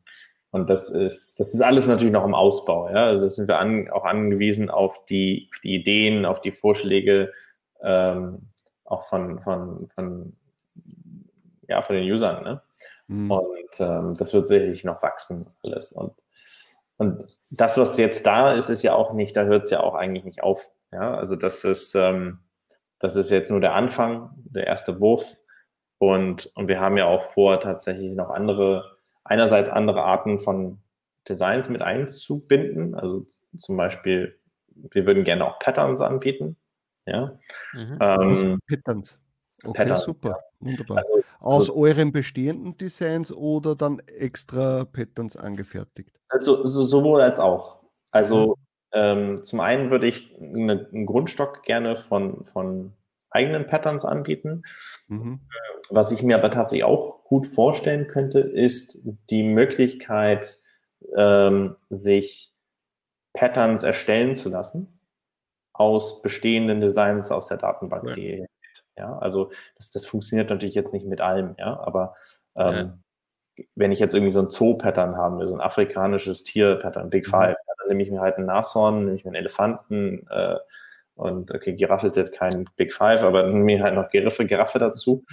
und das ist, das ist alles natürlich noch im Ausbau. Ja? Also das sind wir an, auch angewiesen auf die, die Ideen, auf die Vorschläge, ähm, auch von, von, von, ja, von den Usern. Ne? Mhm. Und ähm, das wird sicherlich noch wachsen, alles. Und, und das, was jetzt da ist, ist ja auch nicht, da hört es ja auch eigentlich nicht auf. Ja? Also das ist, ähm, das ist jetzt nur der Anfang, der erste Wurf. Und, und wir haben ja auch vor, tatsächlich noch andere einerseits andere Arten von Designs mit einzubinden. Also zum Beispiel, wir würden gerne auch Patterns anbieten. Ja. Mhm. Ähm, Patterns. Okay, Patterns, super. Wunderbar. Also, Aus also, euren bestehenden Designs oder dann extra Patterns angefertigt? Also so, sowohl als auch. Also mhm. ähm, zum einen würde ich eine, einen Grundstock gerne von, von eigenen Patterns anbieten. Mhm. Was ich mir aber tatsächlich auch gut vorstellen könnte, ist die Möglichkeit, ähm, sich Patterns erstellen zu lassen aus bestehenden Designs aus der Datenbank, ja. die ja, also das, das funktioniert natürlich jetzt nicht mit allem, ja, aber ähm, ja. wenn ich jetzt irgendwie so ein Zoo-Pattern haben will, so ein afrikanisches Tier-Pattern, Big mhm. Five, mhm. dann nehme ich mir halt einen Nashorn, nehme ich mir einen Elefanten, äh, und okay, Giraffe ist jetzt kein Big Five, aber mir halt noch Giraffe, Giraffe dazu.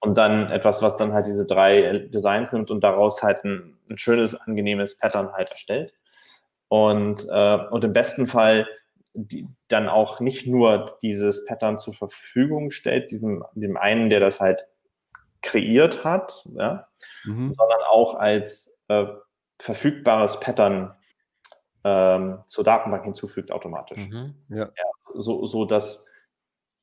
Und dann etwas, was dann halt diese drei Designs nimmt und daraus halt ein, ein schönes, angenehmes Pattern halt erstellt. Und, äh, und im besten Fall die, dann auch nicht nur dieses Pattern zur Verfügung stellt, diesem, dem einen, der das halt kreiert hat, ja, mhm. sondern auch als äh, verfügbares Pattern ähm, zur Datenbank hinzufügt automatisch. Mhm. Ja. ja. so, so dass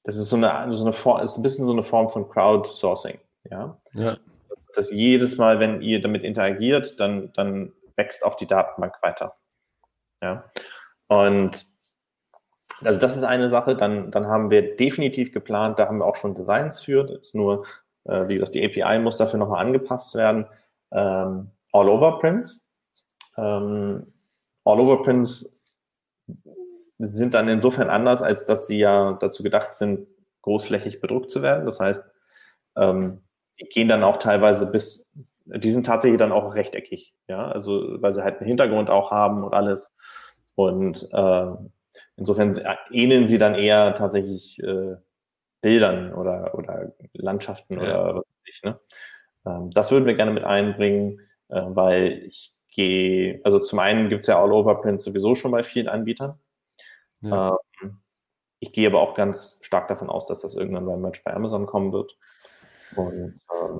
das ist so eine, so eine Form, ist ein bisschen so eine Form von Crowdsourcing. Ja. ja. Dass, dass jedes Mal, wenn ihr damit interagiert, dann, dann wächst auch die Datenbank weiter. Ja. Und also das ist eine Sache. Dann, dann haben wir definitiv geplant, da haben wir auch schon Designs für. Das ist nur, äh, wie gesagt, die API muss dafür nochmal angepasst werden. ähm, All-Over-Prints. Ähm, All-Over-Prints sind dann insofern anders, als dass sie ja dazu gedacht sind, großflächig bedruckt zu werden. Das heißt, ähm, die gehen dann auch teilweise bis, die sind tatsächlich dann auch rechteckig, ja, also weil sie halt einen Hintergrund auch haben und alles. Und äh, insofern ähneln sie dann eher tatsächlich äh, Bildern oder, oder Landschaften ja. oder was weiß ich. Ne? Ähm, das würden wir gerne mit einbringen, äh, weil ich gehe, also zum einen gibt es ja All-Over-Prints sowieso schon bei vielen Anbietern. Ja. Ähm, ich gehe aber auch ganz stark davon aus, dass das irgendwann beim Match bei Amazon kommen wird. Und ähm,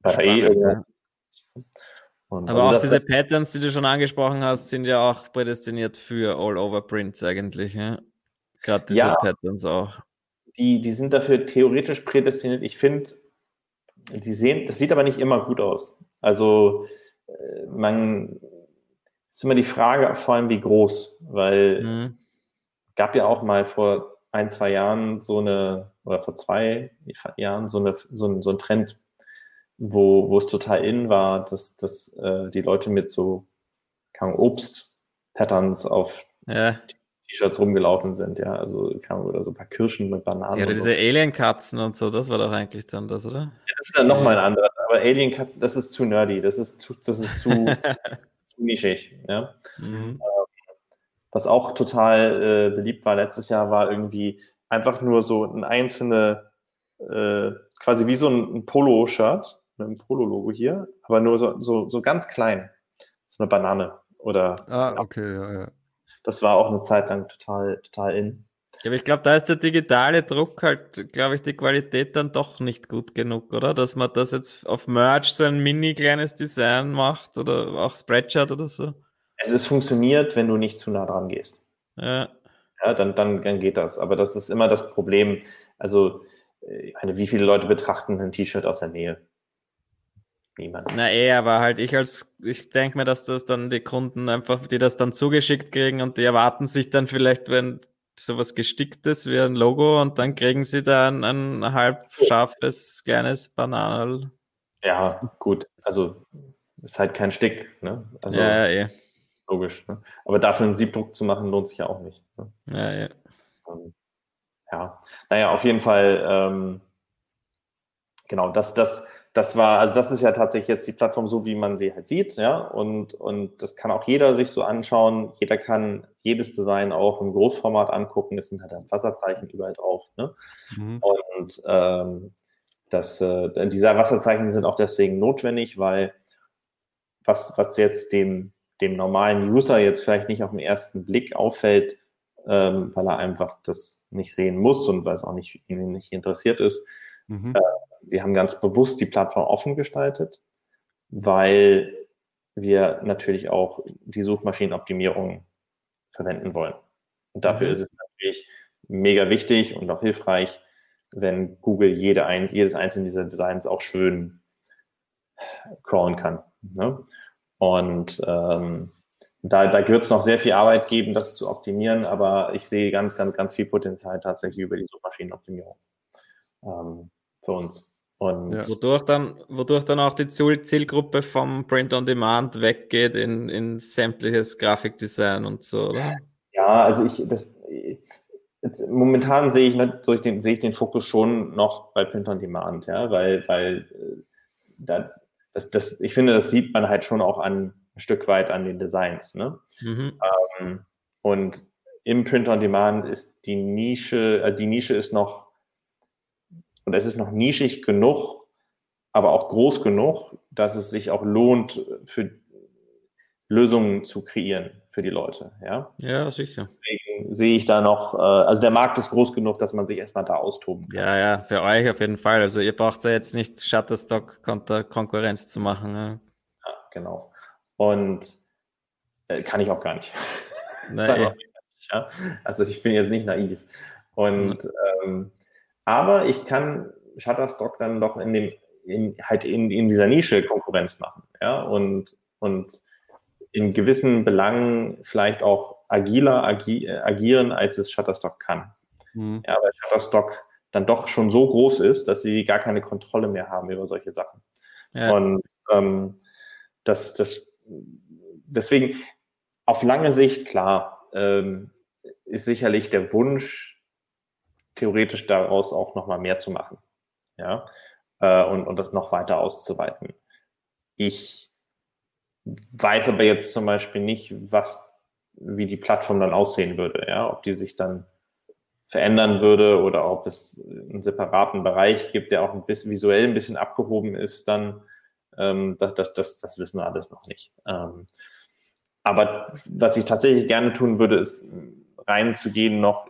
bei Spannend, eh ja. Und aber also auch diese Patterns, die du schon angesprochen hast, sind ja auch prädestiniert für All-Over-Prints eigentlich. Ja? Gerade diese ja, Patterns auch. Die, die sind dafür theoretisch prädestiniert. Ich finde, die sehen, das sieht aber nicht immer gut aus. Also äh, man ist immer die Frage, vor allem wie groß, weil mhm. gab ja auch mal vor ein, zwei Jahren so eine, oder vor zwei Jahren so, eine, so, ein, so ein Trend, wo, wo es total in war, dass, dass äh, die Leute mit so Obst-Patterns auf ja. T-Shirts rumgelaufen sind, ja, also kam oder so ein paar Kirschen mit Bananen. Ja, oder diese so. Alien-Katzen und so, das war doch eigentlich dann das, oder? Ja, das ist dann nochmal ein anderer, aber Alien-Katzen, das ist zu nerdy, das ist zu, das ist zu, zu nischig, ja. Mhm. Ähm, was auch total äh, beliebt war letztes Jahr, war irgendwie einfach nur so ein einzelne, äh, quasi wie so ein, ein Polo-Shirt, einem Polo-Logo hier, aber nur so, so, so ganz klein. So eine Banane oder. Ah, okay, ja, ja. Das war auch eine Zeit lang total, total in. Ja, aber ich glaube, da ist der digitale Druck halt, glaube ich, die Qualität dann doch nicht gut genug, oder? Dass man das jetzt auf Merch so ein mini kleines Design macht oder auch Spreadshirt oder so. Also es funktioniert, wenn du nicht zu nah dran gehst. Ja. Ja, dann, dann, dann geht das. Aber das ist immer das Problem. Also, ich meine, wie viele Leute betrachten ein T-Shirt aus der Nähe? Niemand. Na eh, aber halt ich als, ich denke mir, dass das dann die Kunden einfach, die das dann zugeschickt kriegen und die erwarten sich dann vielleicht, wenn sowas gesticktes wie ein Logo und dann kriegen sie da ein, ein halb scharfes, kleines Bananal. Ja, gut. Also ist halt kein Stick, ne? Also, ja, ja, eh. Logisch. Ne? Aber dafür einen Siebdruck zu machen, lohnt sich ja auch nicht. Ne? Ja, ja. Ähm, ja, naja, auf jeden Fall, ähm, genau, das, das, das war, also das ist ja tatsächlich jetzt die Plattform so, wie man sie halt sieht, ja, und, und das kann auch jeder sich so anschauen. Jeder kann jedes Design auch im Großformat angucken. Es sind halt Wasserzeichen überall drauf, ne? Mhm. Und ähm, das, äh, diese Wasserzeichen sind auch deswegen notwendig, weil was, was jetzt dem, dem normalen User jetzt vielleicht nicht auf den ersten Blick auffällt, ähm, weil er einfach das nicht sehen muss und weil es auch nicht, ihn nicht interessiert ist, mhm. äh, wir haben ganz bewusst die Plattform offen gestaltet, weil wir natürlich auch die Suchmaschinenoptimierung verwenden wollen. Und dafür mhm. ist es natürlich mega wichtig und auch hilfreich, wenn Google jede ein, jedes einzelne dieser Designs auch schön crawlen kann. Ne? Und ähm, da, da wird es noch sehr viel Arbeit geben, das zu optimieren, aber ich sehe ganz, ganz, ganz viel Potenzial tatsächlich über die Suchmaschinenoptimierung ähm, für uns. Und ja. wodurch, dann, wodurch dann auch die Zielgruppe vom Print on Demand weggeht in, in sämtliches Grafikdesign und so, oder? Ja, also ich, das, jetzt, momentan sehe ich, ne, ich den, sehe ich den Fokus schon noch bei Print on Demand, ja, weil, weil äh, da, das, das, ich finde, das sieht man halt schon auch an, ein Stück weit an den Designs. Ne? Mhm. Ähm, und im Print on Demand ist die Nische, äh, die Nische ist noch und es ist noch nischig genug, aber auch groß genug, dass es sich auch lohnt, für Lösungen zu kreieren für die Leute. Ja, ja sicher. Deswegen sehe ich da noch, äh, also der Markt ist groß genug, dass man sich erstmal da austoben kann. Ja, ja, für euch auf jeden Fall. Also ihr braucht ja jetzt nicht Shutterstock Konkurrenz zu machen. Ja, ja genau. Und äh, kann ich auch gar nicht. Nein, ja? Also ich bin jetzt nicht naiv. Und ähm, aber ich kann Shutterstock dann doch in dem, in, halt in, in dieser Nische Konkurrenz machen, ja, und, und in gewissen Belangen vielleicht auch agiler agi agieren, als es Shutterstock kann. Mhm. Ja, weil Shutterstock dann doch schon so groß ist, dass sie gar keine Kontrolle mehr haben über solche Sachen. Ja. Und ähm, das, das, deswegen auf lange Sicht, klar, ähm, ist sicherlich der Wunsch, theoretisch daraus auch nochmal mehr zu machen. Ja, äh, und, und das noch weiter auszuweiten. Ich weiß aber jetzt zum Beispiel nicht, was, wie die Plattform dann aussehen würde, ja, ob die sich dann verändern würde oder ob es einen separaten Bereich gibt, der auch ein bisschen visuell ein bisschen abgehoben ist, dann ähm, das, das, das, das wissen wir alles noch nicht. Ähm, aber was ich tatsächlich gerne tun würde, ist reinzugehen noch,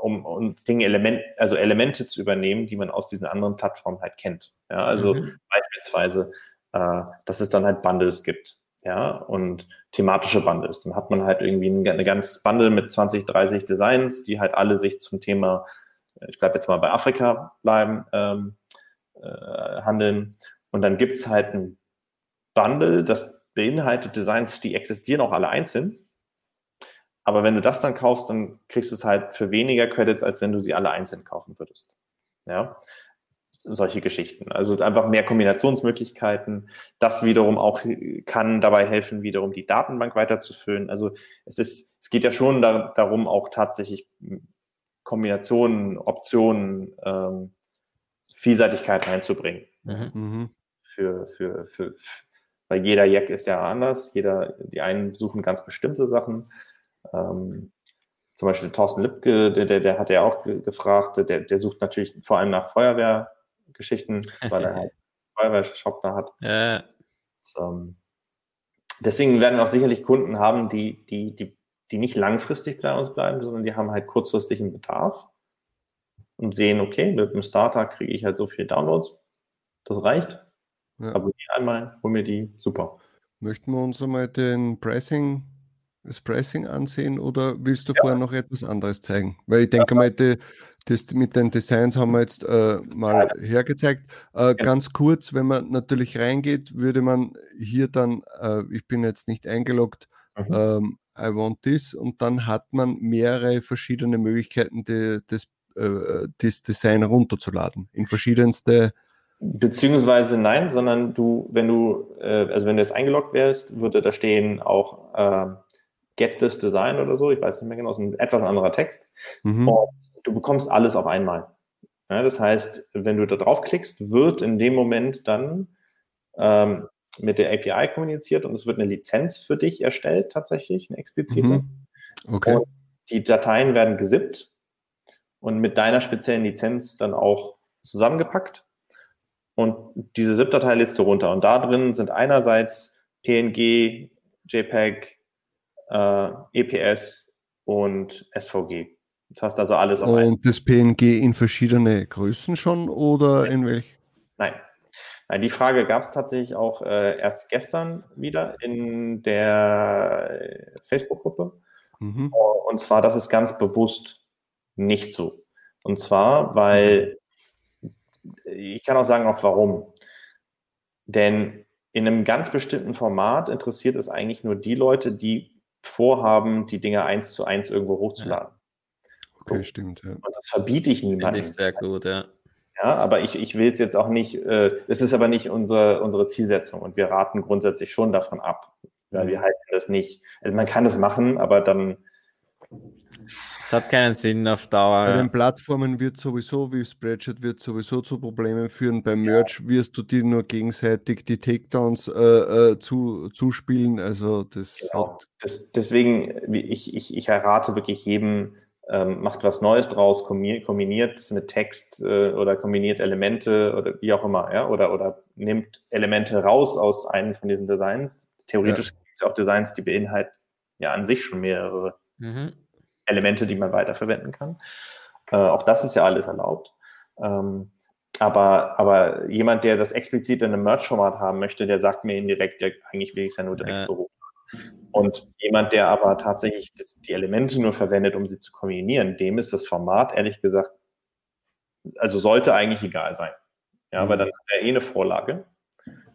um, um Dinge Element, also Elemente zu übernehmen, die man aus diesen anderen Plattformen halt kennt. Ja, also mhm. beispielsweise, äh, dass es dann halt Bundles gibt ja, und thematische Bundles. Dann hat man halt irgendwie eine ganz Bundle mit 20, 30 Designs, die halt alle sich zum Thema, ich bleibe jetzt mal bei Afrika bleiben, ähm, äh, handeln. Und dann gibt's halt ein Bundle, das beinhaltet Designs, die existieren auch alle einzeln. Aber wenn du das dann kaufst, dann kriegst du es halt für weniger Credits, als wenn du sie alle einzeln kaufen würdest. Ja solche Geschichten. Also einfach mehr Kombinationsmöglichkeiten. Das wiederum auch kann dabei helfen, wiederum die Datenbank weiterzufüllen. Also es ist, es geht ja schon da, darum, auch tatsächlich Kombinationen, Optionen, ähm, Vielseitigkeit reinzubringen. Mhm. mhm. Für, für, für, für, weil jeder Jack ist ja anders. Jeder, die einen suchen ganz bestimmte Sachen. Ähm, zum Beispiel Thorsten Lipke, der, der, der hat ja auch gefragt, der, der sucht natürlich vor allem nach Feuerwehr, Geschichten, weil er halt Feuerwehrshop da hat. Ja. So, deswegen werden wir auch sicherlich Kunden haben, die, die, die, die nicht langfristig bei uns bleiben, sondern die haben halt kurzfristigen Bedarf und sehen, okay, mit dem Starter kriege ich halt so viele Downloads. Das reicht. Ja. Abonniere einmal, hol mir die, super. Möchten wir uns einmal den Pricing, das Pricing ansehen oder willst du ja. vorher noch etwas anderes zeigen? Weil ich denke mal, die, das mit den Designs haben wir jetzt äh, mal hergezeigt. Äh, ganz kurz, wenn man natürlich reingeht, würde man hier dann, äh, ich bin jetzt nicht eingeloggt, mhm. ähm, I want this und dann hat man mehrere verschiedene Möglichkeiten, die, das, äh, das Design runterzuladen in verschiedenste Beziehungsweise nein, sondern du, wenn du, äh, also wenn du jetzt eingeloggt wärst, würde da stehen auch äh, Get this Design oder so, ich weiß nicht mehr genau, ist ein etwas anderer Text. Mhm. Und du bekommst alles auf einmal. Ja, das heißt, wenn du da draufklickst, wird in dem Moment dann ähm, mit der API kommuniziert und es wird eine Lizenz für dich erstellt, tatsächlich, eine explizite. Mhm. Okay. Und die Dateien werden gesippt und mit deiner speziellen Lizenz dann auch zusammengepackt. Und diese ZIP-Datei lädst du runter. Und da drin sind einerseits PNG, JPEG, äh, EPS und SVG. Du hast also alles auf Und das PNG in verschiedene Größen schon oder Nein. in welch? Nein. Nein, die Frage gab es tatsächlich auch äh, erst gestern wieder in der Facebook-Gruppe. Mhm. Und zwar, das ist ganz bewusst nicht so. Und zwar, weil ich kann auch sagen, auch warum. Denn in einem ganz bestimmten Format interessiert es eigentlich nur die Leute, die vorhaben, die Dinge eins zu eins irgendwo hochzuladen. Ja. Okay, so. stimmt. Ja. Und das verbiete ich niemandem. Finde ich sehr gut, ja. Ja, aber ich, ich will es jetzt auch nicht, äh, es ist aber nicht unsere, unsere Zielsetzung und wir raten grundsätzlich schon davon ab, weil wir mhm. halten das nicht. Also man kann das machen, aber dann. Es hat keinen Sinn auf Dauer. Bei den Plattformen wird sowieso, wie Spreadshirt wird sowieso zu Problemen führen. Beim Merch wirst du dir nur gegenseitig die Takedowns äh, äh, zu, zuspielen. Also das genau. hat. Das, deswegen, ich, ich, ich errate wirklich jedem, ähm, macht was Neues draus, kombiniert mit Text äh, oder kombiniert Elemente oder wie auch immer, ja, oder, oder nimmt Elemente raus aus einem von diesen Designs. Theoretisch ja. gibt es auch Designs, die beinhalten ja an sich schon mehrere mhm. Elemente, die man weiterverwenden kann. Äh, auch das ist ja alles erlaubt. Ähm, aber, aber jemand, der das explizit in einem Merch-Format haben möchte, der sagt mir indirekt, ja, eigentlich will ich es ja nur direkt ja. so hoch. Und jemand, der aber tatsächlich das, die Elemente nur verwendet, um sie zu kombinieren, dem ist das Format ehrlich gesagt, also sollte eigentlich egal sein. Ja, mhm. weil dann hat er eh eine Vorlage.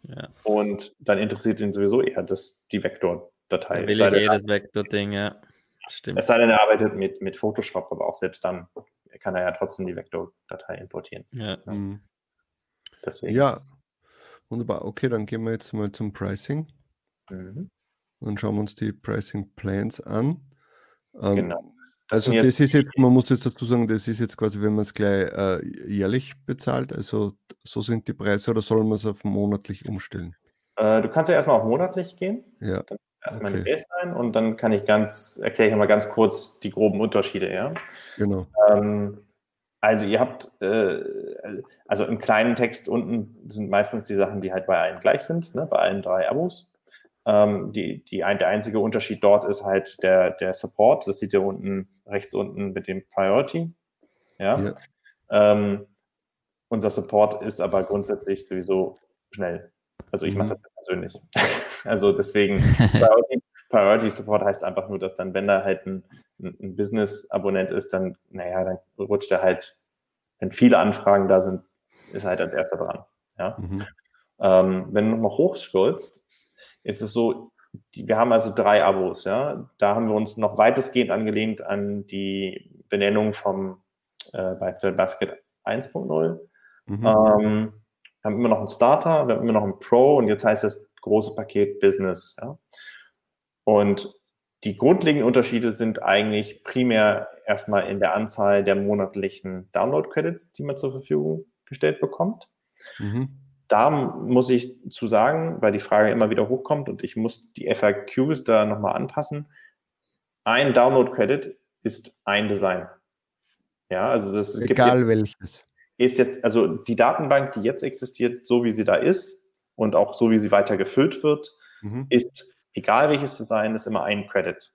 Ja. Und dann interessiert ihn sowieso eher das, die Vektordatei. Da will ich eh das Vektor-Ding, ja. Stimmt. Es sei denn, er arbeitet mit, mit Photoshop, aber auch selbst dann kann er ja trotzdem die Vektordatei importieren. Ja. ja. Mhm. Deswegen. Ja, Wunderbar. Okay, dann gehen wir jetzt mal zum Pricing. Mhm. Dann schauen wir uns die Pricing Plans an. Ähm, genau. Das also das ist jetzt, man muss jetzt dazu sagen, das ist jetzt quasi, wenn man es gleich äh, jährlich bezahlt, also so sind die Preise oder soll man es auf monatlich umstellen? Äh, du kannst ja erstmal auf monatlich gehen. Ja. Dann erstmal okay. eine Baseline und dann kann ich ganz, erkläre ich mal ganz kurz die groben Unterschiede, ja. Genau. Ähm, also ihr habt, äh, also im kleinen Text unten sind meistens die Sachen, die halt bei allen gleich sind, ne, bei allen drei Abos. Ähm, die, die ein, der einzige Unterschied dort ist halt der, der Support. Das seht ihr unten, rechts unten mit dem Priority. Ja. ja. Ähm, unser Support ist aber grundsätzlich sowieso schnell. Also ich mhm. mache das persönlich. also deswegen Priority, Priority, Support heißt einfach nur, dass dann, wenn da halt ein, ein Business-Abonnent ist, dann, naja, dann rutscht er halt, wenn viele Anfragen da sind, ist er halt als erster dran. Ja? Mhm. Ähm, wenn du nochmal hochscrollst, ist es so, die, wir haben also drei Abos, ja. Da haben wir uns noch weitestgehend angelehnt an die Benennung vom äh, bei Basket 1.0. Mhm. Ähm, wir haben immer noch einen Starter, wir haben immer noch einen Pro und jetzt heißt das große Paket Business. Ja? Und die grundlegenden Unterschiede sind eigentlich primär erstmal in der Anzahl der monatlichen Download-Credits, die man zur Verfügung gestellt bekommt. Mhm. Da muss ich zu sagen, weil die Frage immer wieder hochkommt und ich muss die FAQs da nochmal anpassen. Ein Download-Credit ist ein Design. Ja, also das Egal jetzt, welches ist jetzt, also die Datenbank, die jetzt existiert, so wie sie da ist und auch so wie sie weiter gefüllt wird, mhm. ist, egal welches Design, ist immer ein Credit.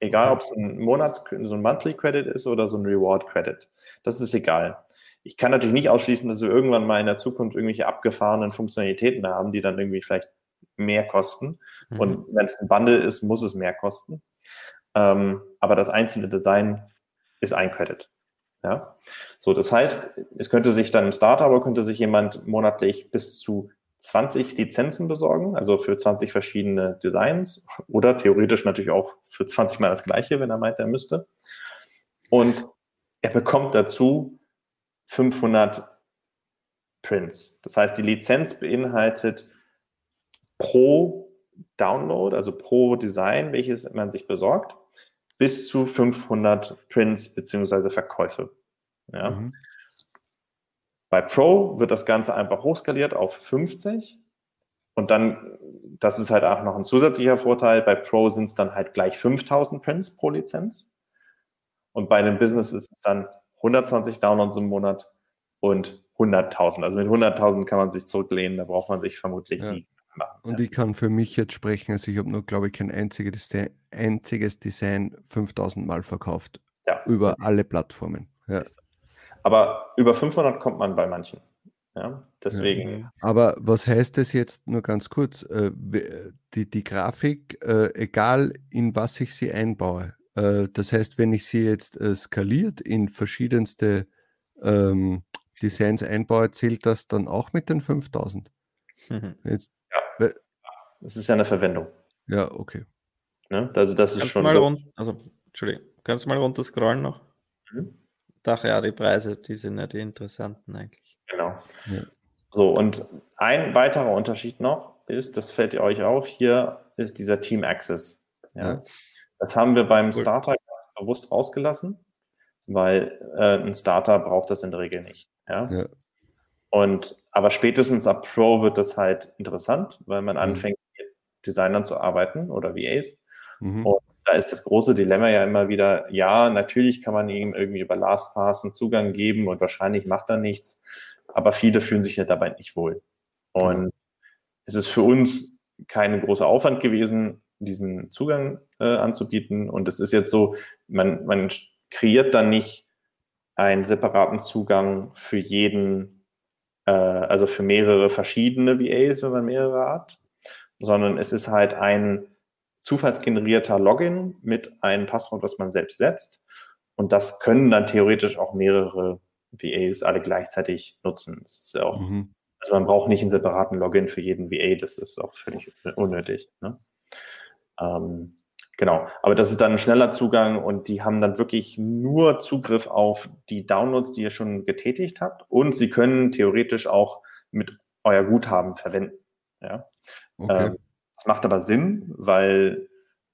Egal, ob es ein Monats-, so ein Monthly Credit ist oder so ein Reward Credit. Das ist egal. Ich kann natürlich nicht ausschließen, dass wir irgendwann mal in der Zukunft irgendwelche abgefahrenen Funktionalitäten haben, die dann irgendwie vielleicht mehr kosten. Mhm. Und wenn es ein Bundle ist, muss es mehr kosten. Ähm, aber das einzelne Design ist ein Credit. Ja? So, das heißt, es könnte sich dann im Starter, aber könnte sich jemand monatlich bis zu 20 Lizenzen besorgen, also für 20 verschiedene Designs oder theoretisch natürlich auch für 20 mal das gleiche, wenn er meint, er müsste. Und er bekommt dazu 500 Prints. Das heißt, die Lizenz beinhaltet pro Download, also pro Design, welches man sich besorgt, bis zu 500 Prints bzw. Verkäufe. Ja. Mhm. Bei Pro wird das Ganze einfach hochskaliert auf 50 und dann, das ist halt auch noch ein zusätzlicher Vorteil, bei Pro sind es dann halt gleich 5000 Prints pro Lizenz und bei dem Business ist es dann 120 Downloads im Monat und 100.000. Also mit 100.000 kann man sich zurücklehnen, da braucht man sich vermutlich ja. nie machen. Und ich kann für mich jetzt sprechen, also ich habe nur, glaube ich, kein einziges, einziges Design 5000 Mal verkauft. Ja. Über alle Plattformen. Ja. Aber über 500 kommt man bei manchen. Ja, deswegen. Ja. Aber was heißt das jetzt nur ganz kurz? Äh, die, die Grafik, äh, egal in was ich sie einbaue, äh, das heißt, wenn ich sie jetzt skaliert in verschiedenste ähm, Designs einbaue, zählt das dann auch mit den 5000? Mhm. Jetzt, das ist ja eine Verwendung. Ja, okay. Ne? Also das kannst ist schon. Mal rund, also, Entschuldigung, kannst du mal runter scrollen noch? Mhm. Doch, ja, die Preise, die sind ja die interessanten eigentlich. Genau. Ja. So, und ein weiterer Unterschied noch ist, das fällt euch auf, hier ist dieser Team Access. Ja. ja. Das haben wir beim cool. Starter ganz bewusst rausgelassen, weil äh, ein Starter braucht das in der Regel nicht. Ja. ja. Und aber spätestens ab Pro wird das halt interessant, weil man mhm. anfängt, Designern zu arbeiten oder VAs. Mhm. Und da ist das große Dilemma ja immer wieder, ja, natürlich kann man ihm irgendwie über LastPass einen Zugang geben und wahrscheinlich macht er nichts, aber viele fühlen sich ja dabei nicht wohl. Und mhm. es ist für uns kein großer Aufwand gewesen, diesen Zugang äh, anzubieten. Und es ist jetzt so, man, man kreiert dann nicht einen separaten Zugang für jeden, äh, also für mehrere verschiedene VAs, wenn man mehrere hat, sondern es ist halt ein zufallsgenerierter Login mit einem Passwort, was man selbst setzt. Und das können dann theoretisch auch mehrere VAs alle gleichzeitig nutzen. Ja auch, mhm. Also man braucht nicht einen separaten Login für jeden VA, das ist auch völlig unnötig. Ne? Ähm, genau, aber das ist dann ein schneller Zugang und die haben dann wirklich nur Zugriff auf die Downloads, die ihr schon getätigt habt. Und sie können theoretisch auch mit euer Guthaben verwenden. Ja? Okay. Ähm, das macht aber Sinn, weil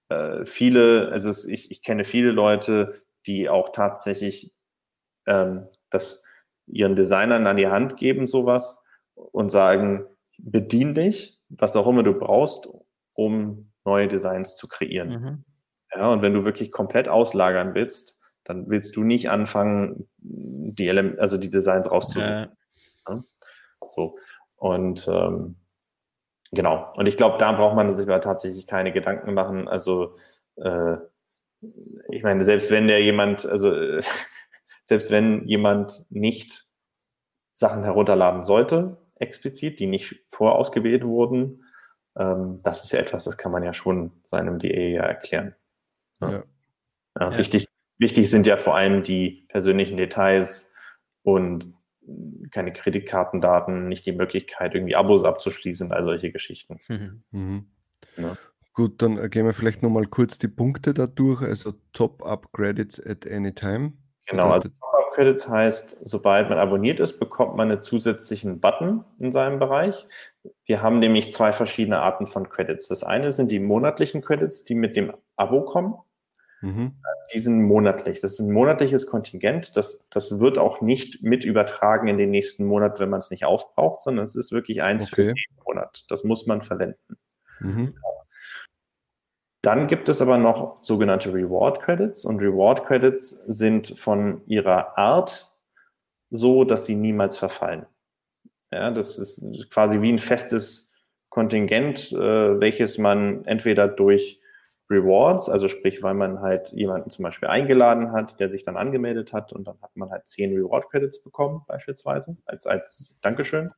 äh, viele, also es, ich, ich kenne viele Leute, die auch tatsächlich ähm, das ihren Designern an die Hand geben, sowas, und sagen, bedien dich, was auch immer du brauchst, um neue Designs zu kreieren. Mhm. Ja, und wenn du wirklich komplett auslagern willst, dann willst du nicht anfangen, die, Ele also die Designs rauszusuchen. Ja. So. Und ähm, genau. Und ich glaube, da braucht man sich aber tatsächlich keine Gedanken machen. Also äh, ich meine, selbst wenn der jemand, also äh, selbst wenn jemand nicht Sachen herunterladen sollte, explizit, die nicht vorausgewählt wurden, ähm, das ist ja etwas, das kann man ja schon seinem VA ja erklären. Ja. Ja. Ja, wichtig, wichtig sind ja vor allem die persönlichen Details und keine Kreditkartendaten, nicht die Möglichkeit, irgendwie Abos abzuschließen und all solche Geschichten. Mhm. Mhm. Ja. Gut, dann gehen wir vielleicht nochmal kurz die Punkte da durch. Also Top-Up-Credits at any time. Genau, also Top-Up-Credits heißt, sobald man abonniert ist, bekommt man einen zusätzlichen Button in seinem Bereich. Wir haben nämlich zwei verschiedene Arten von Credits. Das eine sind die monatlichen Credits, die mit dem Abo kommen. Mhm. Die sind monatlich. Das ist ein monatliches Kontingent. Das, das wird auch nicht mit übertragen in den nächsten Monat, wenn man es nicht aufbraucht, sondern es ist wirklich eins okay. für jeden Monat. Das muss man verwenden. Mhm. Dann gibt es aber noch sogenannte Reward Credits und Reward Credits sind von ihrer Art so, dass sie niemals verfallen. Ja, das ist quasi wie ein festes Kontingent, äh, welches man entweder durch Rewards, also sprich, weil man halt jemanden zum Beispiel eingeladen hat, der sich dann angemeldet hat und dann hat man halt zehn Reward Credits bekommen, beispielsweise, als, als Dankeschön.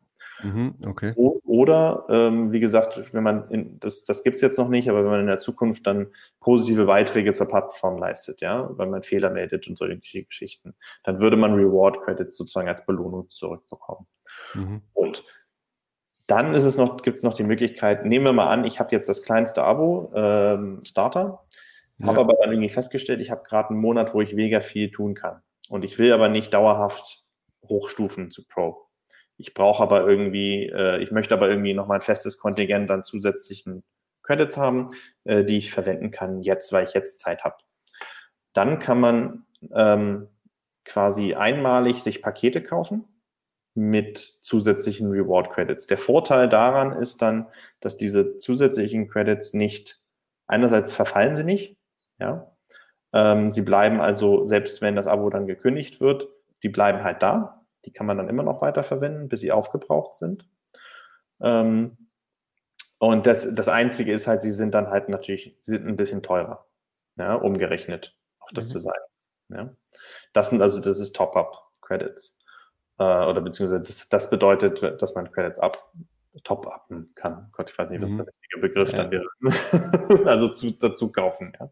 Mhm, okay. Oder, ähm, wie gesagt, wenn man, in, das, das gibt es jetzt noch nicht, aber wenn man in der Zukunft dann positive Beiträge zur Plattform leistet, ja, weil man Fehler meldet und solche Geschichten, dann würde man Reward Credits sozusagen als Belohnung zurückbekommen. Mhm. Und dann ist es noch, gibt es noch die Möglichkeit, nehmen wir mal an, ich habe jetzt das kleinste Abo, ähm, Starter, ja. habe aber dann irgendwie festgestellt, ich habe gerade einen Monat, wo ich mega viel tun kann. Und ich will aber nicht dauerhaft hochstufen zu Pro. Ich brauche aber irgendwie, äh, ich möchte aber irgendwie nochmal ein festes Kontingent an zusätzlichen Credits haben, äh, die ich verwenden kann jetzt, weil ich jetzt Zeit habe. Dann kann man ähm, quasi einmalig sich Pakete kaufen mit zusätzlichen Reward Credits. Der Vorteil daran ist dann, dass diese zusätzlichen Credits nicht, einerseits verfallen sie nicht, ja, ähm, sie bleiben also, selbst wenn das Abo dann gekündigt wird, die bleiben halt da. Die kann man dann immer noch weiter verwenden, bis sie aufgebraucht sind. Ähm, und das, das Einzige ist halt, sie sind dann halt natürlich, sie sind ein bisschen teurer, ja, umgerechnet auf das mhm. Design. Ja. Das sind also, das ist Top-Up-Credits äh, oder beziehungsweise das, das, bedeutet, dass man Credits ab top-uppen kann. Gott, ich weiß nicht, was mhm. der richtige Begriff ja. dann wäre. also zu, dazu kaufen, ja.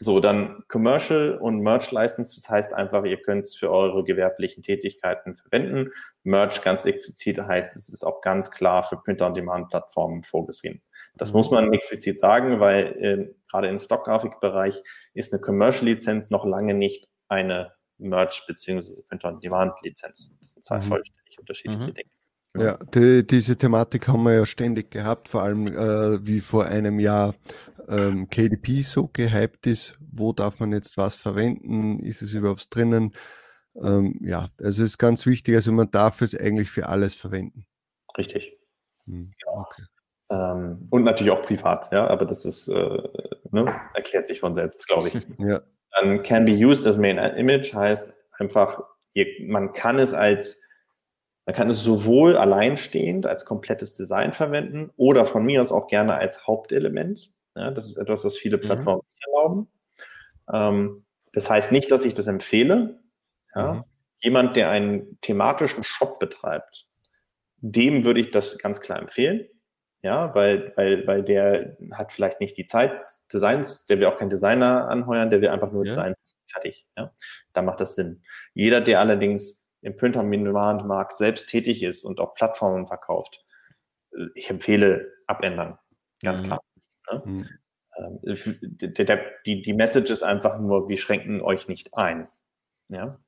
So, dann Commercial und Merch License, das heißt einfach, ihr könnt es für eure gewerblichen Tätigkeiten verwenden. Merch ganz explizit heißt, es ist auch ganz klar für Printer-on-Demand-Plattformen vorgesehen. Das mhm. muss man explizit sagen, weil äh, gerade im Stockgrafikbereich ist eine Commercial-Lizenz noch lange nicht eine Merch bzw. Print-on-Demand-Lizenz. Das sind zwei mhm. vollständig unterschiedliche mhm. Dinge. Ja, die, diese Thematik haben wir ja ständig gehabt, vor allem äh, wie vor einem Jahr ähm, KDP so gehypt ist. Wo darf man jetzt was verwenden? Ist es überhaupt drinnen? Ähm, ja, also es ist ganz wichtig, also man darf es eigentlich für alles verwenden. Richtig. Hm, okay. Ähm, und natürlich auch privat, ja, aber das ist, äh, ne, erklärt sich von selbst, glaube ich. ja. Dann can be used as main image heißt einfach, man kann es als, man kann es sowohl alleinstehend als komplettes Design verwenden oder von mir aus auch gerne als Hauptelement. Ja, das ist etwas, was viele mhm. Plattformen mhm. erlauben. Ähm, das heißt nicht, dass ich das empfehle. Ja. Mhm. Jemand, der einen thematischen Shop betreibt, dem würde ich das ganz klar empfehlen. Ja, weil, weil, weil der hat vielleicht nicht die Zeit, Designs, der will auch keinen Designer anheuern, der will einfach nur ja. Designs fertig. Ja, da macht das Sinn. Jeder, der allerdings im Print-on-Demand-Markt selbst tätig ist und auch Plattformen verkauft, äh, ich empfehle abändern. Ganz mhm. klar. Ja? Mhm. Ähm, der, der, die, die Message ist einfach nur, wir schränken euch nicht ein. Ja.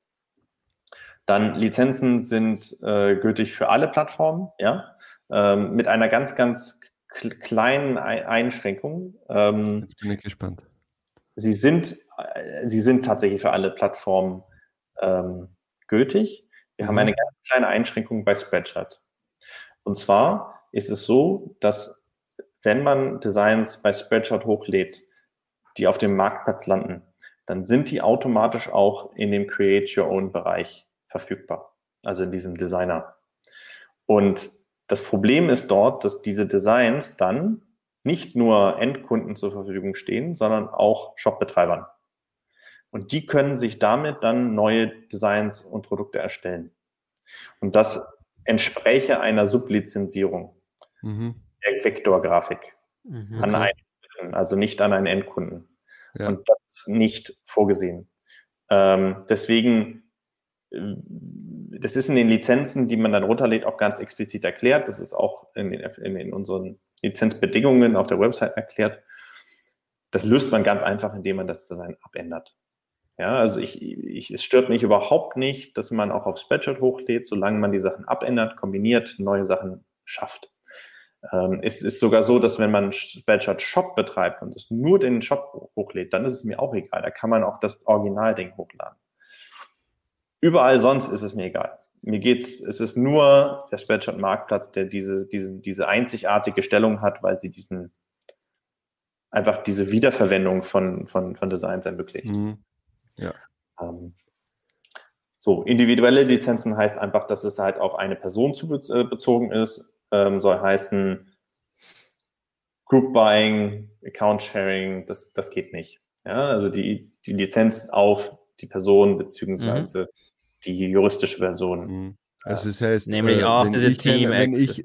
Dann Lizenzen sind äh, gültig für alle Plattformen, ja, ähm, mit einer ganz, ganz kleinen Einschränkung. Ähm, Jetzt bin ich gespannt. Sie sind, äh, sie sind tatsächlich für alle Plattformen ähm, gültig. Wir mhm. haben eine ganz kleine Einschränkung bei Spreadshirt. Und zwar ist es so, dass wenn man Designs bei Spreadshirt hochlädt, die auf dem Marktplatz landen, dann sind die automatisch auch in dem Create Your Own Bereich verfügbar, also in diesem Designer. Und das Problem ist dort, dass diese Designs dann nicht nur Endkunden zur Verfügung stehen, sondern auch Shopbetreibern. Und die können sich damit dann neue Designs und Produkte erstellen. Und das entspräche einer Sublizenzierung mhm. der Vektorgrafik mhm, an einen, also nicht an einen Endkunden. Ja. Und das ist nicht vorgesehen. Ähm, deswegen, das ist in den Lizenzen, die man dann runterlädt, auch ganz explizit erklärt. Das ist auch in, den, in, unseren Lizenzbedingungen auf der Website erklärt. Das löst man ganz einfach, indem man das Design abändert. Ja, also ich, ich, es stört mich überhaupt nicht, dass man auch auf Spreadshirt hochlädt, solange man die Sachen abändert, kombiniert, neue Sachen schafft. Ähm, es ist sogar so, dass wenn man Spreadshirt Shop betreibt und es nur den Shop hochlädt, dann ist es mir auch egal. Da kann man auch das Originalding hochladen. Überall sonst ist es mir egal. Mir geht's, es ist nur der Spreadshirt Marktplatz, der diese, diese, diese einzigartige Stellung hat, weil sie diesen, einfach diese Wiederverwendung von, von, von Designs ermöglicht. Mhm. Ja. Ähm, so, individuelle Lizenzen heißt einfach, dass es halt auf eine Person zu, äh, bezogen ist ähm, soll heißen Group Buying, Account Sharing, das, das geht nicht. Ja, also die, die Lizenz auf die Person beziehungsweise mhm. Die juristische Person. Mhm. Also das heißt, nämlich äh, auch diese Team wenn ich,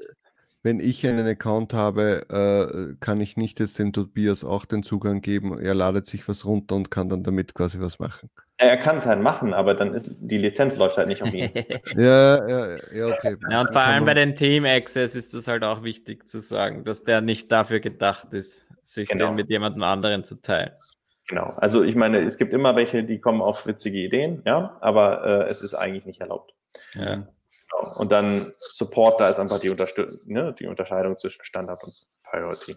wenn ich einen Account habe, äh, kann ich nicht jetzt dem Tobias auch den Zugang geben. Er ladet sich was runter und kann dann damit quasi was machen. Er kann es halt machen, aber dann ist die Lizenz läuft halt nicht auf ihn. ja, ja, ja, okay. Ja, und vor allem bei den Team Access ist das halt auch wichtig zu sagen, dass der nicht dafür gedacht ist, sich genau. den mit jemandem anderen zu teilen. Genau. Also ich meine, es gibt immer welche, die kommen auf witzige Ideen, ja, aber äh, es ist eigentlich nicht erlaubt. Ja. Genau. Und dann Support, da ist einfach die, ne, die Unterscheidung zwischen Standard und Priority.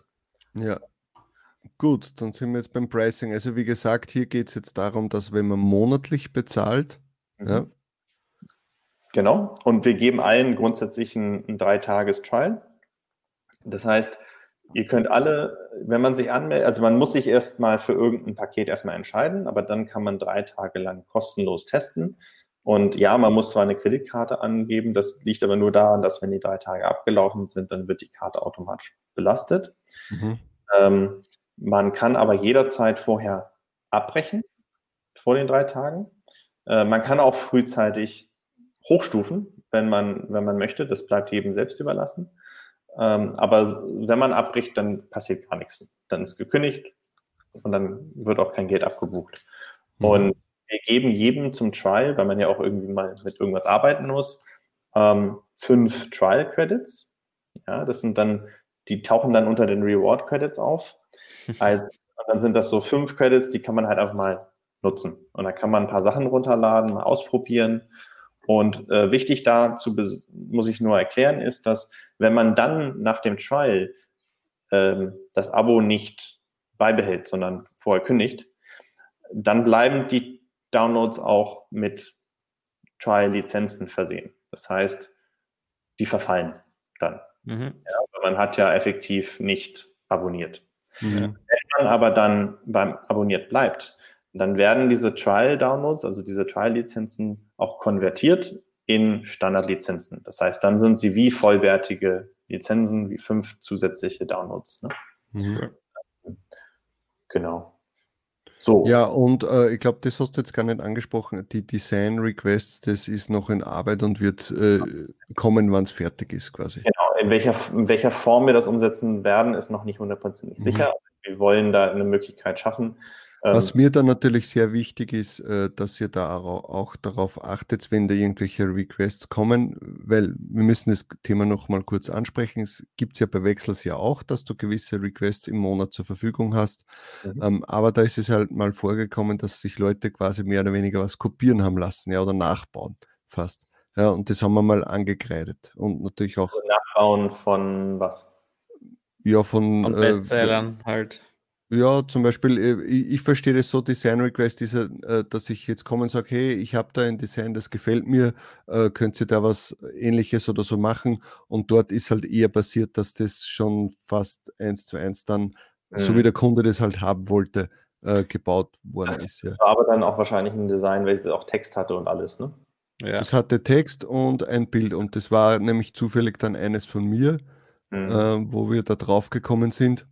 Ja. Gut, dann sind wir jetzt beim Pricing. Also wie gesagt, hier geht es jetzt darum, dass wenn man monatlich bezahlt, mhm. ja. Genau. Und wir geben allen grundsätzlich ein, ein Drei-Tages-Trial. Das heißt, ihr könnt alle, wenn man sich anmeldet, also man muss sich erstmal für irgendein Paket erstmal entscheiden, aber dann kann man drei Tage lang kostenlos testen. Und ja, man muss zwar eine Kreditkarte angeben, das liegt aber nur daran, dass wenn die drei Tage abgelaufen sind, dann wird die Karte automatisch belastet. Mhm. Ähm, man kann aber jederzeit vorher abbrechen, vor den drei Tagen. Äh, man kann auch frühzeitig hochstufen, wenn man, wenn man möchte. Das bleibt jedem selbst überlassen. Ähm, aber wenn man abbricht, dann passiert gar nichts. Dann ist gekündigt und dann wird auch kein Geld abgebucht. Mhm. Und wir geben jedem zum Trial, weil man ja auch irgendwie mal mit irgendwas arbeiten muss, ähm, fünf Trial Credits. Ja, das sind dann, die tauchen dann unter den Reward Credits auf. Also, dann sind das so fünf Credits, die kann man halt einfach mal nutzen. Und da kann man ein paar Sachen runterladen, mal ausprobieren. Und äh, wichtig dazu muss ich nur erklären, ist, dass wenn man dann nach dem Trial ähm, das Abo nicht beibehält, sondern vorher kündigt, dann bleiben die Downloads auch mit Trial-Lizenzen versehen. Das heißt, die verfallen dann. Mhm. Ja, man hat ja effektiv nicht abonniert. Mhm. Wenn man aber dann beim Abonniert bleibt, dann werden diese Trial-Downloads, also diese Trial-Lizenzen, auch konvertiert in Standard-Lizenzen. Das heißt, dann sind sie wie vollwertige Lizenzen, wie fünf zusätzliche Downloads. Ne? Mhm. Genau. So. Ja, und äh, ich glaube, das hast du jetzt gar nicht angesprochen. Die Design Requests, das ist noch in Arbeit und wird äh, kommen, wann es fertig ist, quasi. Genau, in welcher, in welcher Form wir das umsetzen werden, ist noch nicht hundertprozentig mhm. sicher. Wir wollen da eine Möglichkeit schaffen, was ähm, mir dann natürlich sehr wichtig ist, äh, dass ihr da auch darauf achtet, wenn da irgendwelche Requests kommen, weil wir müssen das Thema noch mal kurz ansprechen. Es gibt ja bei Wechsels ja auch, dass du gewisse Requests im Monat zur Verfügung hast. Mhm. Ähm, aber da ist es halt mal vorgekommen, dass sich Leute quasi mehr oder weniger was kopieren haben lassen ja, oder nachbauen fast. Ja, und das haben wir mal angekreidet. Und natürlich auch. Also Nachbauen von was? Ja, von. Von äh, Bestsellern äh, halt. Ja, zum Beispiel, äh, ich, ich verstehe das so, Design Request ist, äh, dass ich jetzt komme und sage, hey, ich habe da ein Design, das gefällt mir, äh, könnt ihr da was ähnliches oder so machen? Und dort ist halt eher passiert, dass das schon fast eins zu eins dann, mhm. so wie mhm. der Kunde das halt haben wollte, äh, gebaut worden das ist. Ja. war aber dann auch wahrscheinlich ein Design, weil es auch Text hatte und alles, ne? Ja. Das hatte Text und ein Bild und das war nämlich zufällig dann eines von mir, mhm. äh, wo wir da drauf gekommen sind.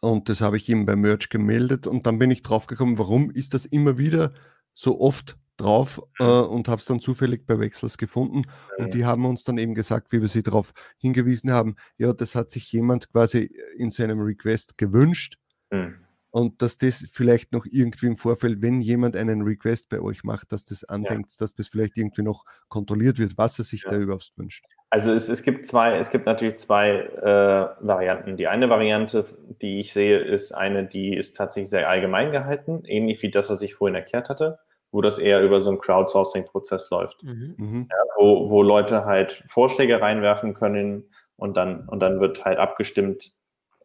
Und das habe ich ihm bei Merch gemeldet und dann bin ich drauf gekommen, warum ist das immer wieder so oft drauf äh, mhm. und habe es dann zufällig bei Wechsels gefunden. Und die haben uns dann eben gesagt, wie wir sie darauf hingewiesen haben, ja, das hat sich jemand quasi in seinem Request gewünscht. Mhm und dass das vielleicht noch irgendwie im Vorfeld, wenn jemand einen Request bei euch macht, dass das andenkt, ja. dass das vielleicht irgendwie noch kontrolliert wird, was er sich ja. da überhaupt wünscht. Also es, es gibt zwei, es gibt natürlich zwei äh, Varianten. Die eine Variante, die ich sehe, ist eine, die ist tatsächlich sehr allgemein gehalten, ähnlich wie das, was ich vorhin erklärt hatte, wo das eher über so einen Crowdsourcing-Prozess läuft, mhm. mhm. ja, wo, wo Leute halt Vorschläge reinwerfen können und dann, und dann wird halt abgestimmt,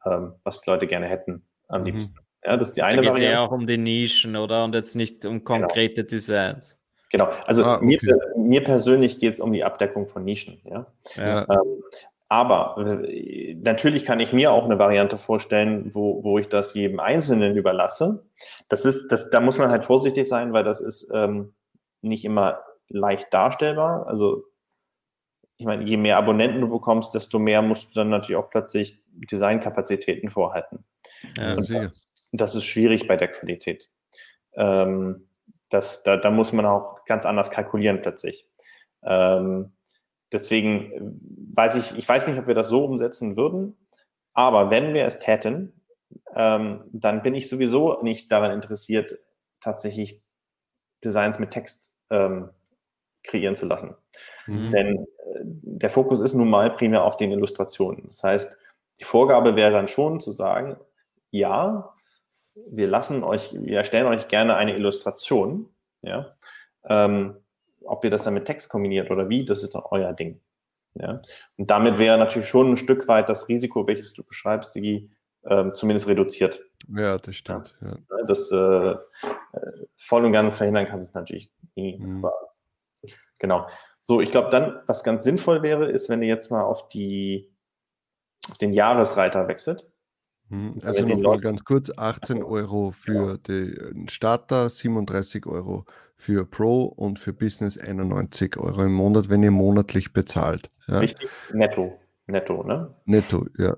ähm, was Leute gerne hätten am mhm. Ja, das ist die eine da Variante. Ja auch um die Nischen, oder? Und jetzt nicht um genau. konkrete genau. Designs. Genau, also ah, okay. mir, mir, persönlich geht es um die Abdeckung von Nischen. Ja? ja. Ähm, aber äh, natürlich kann ich mir auch eine Variante vorstellen, wo, wo ich das jedem Einzelnen überlasse. Das ist, das, da muss man halt vorsichtig sein, weil das ist ähm, nicht immer leicht darstellbar. Also ich meine, je mehr Abonnenten du bekommst, desto mehr musst du dann natürlich auch plötzlich Designkapazitäten vorhalten. Ja, und, das ist schwierig bei der Qualität. Ähm, das, da, da muss man auch ganz anders kalkulieren plötzlich. Ähm, deswegen weiß ich, ich weiß nicht, ob wir das so umsetzen würden, aber wenn wir es täten, ähm, dann bin ich sowieso nicht daran interessiert, tatsächlich Designs mit Text ähm, kreieren zu lassen. Mhm. Denn äh, der Fokus ist nun mal primär auf den Illustrationen. Das heißt, die Vorgabe wäre dann schon zu sagen, ja, wir lassen euch, wir erstellen euch gerne eine Illustration, ja. Ähm, ob ihr das dann mit Text kombiniert oder wie, das ist dann euer Ding. Ja. Und damit wäre natürlich schon ein Stück weit das Risiko, welches du beschreibst, die ähm, zumindest reduziert. Ja, das stimmt. Ja. Das äh, äh, voll und ganz verhindern kannst du es natürlich nie. Mhm. Genau. So, ich glaube dann, was ganz sinnvoll wäre, ist, wenn ihr jetzt mal auf die auf den Jahresreiter wechselt. Hm, also nochmal ganz kurz, 18 Euro für den Starter, 37 Euro für Pro und für Business 91 Euro im Monat, wenn ihr monatlich bezahlt. Ja. Richtig, netto. Netto, ne? Netto, ja.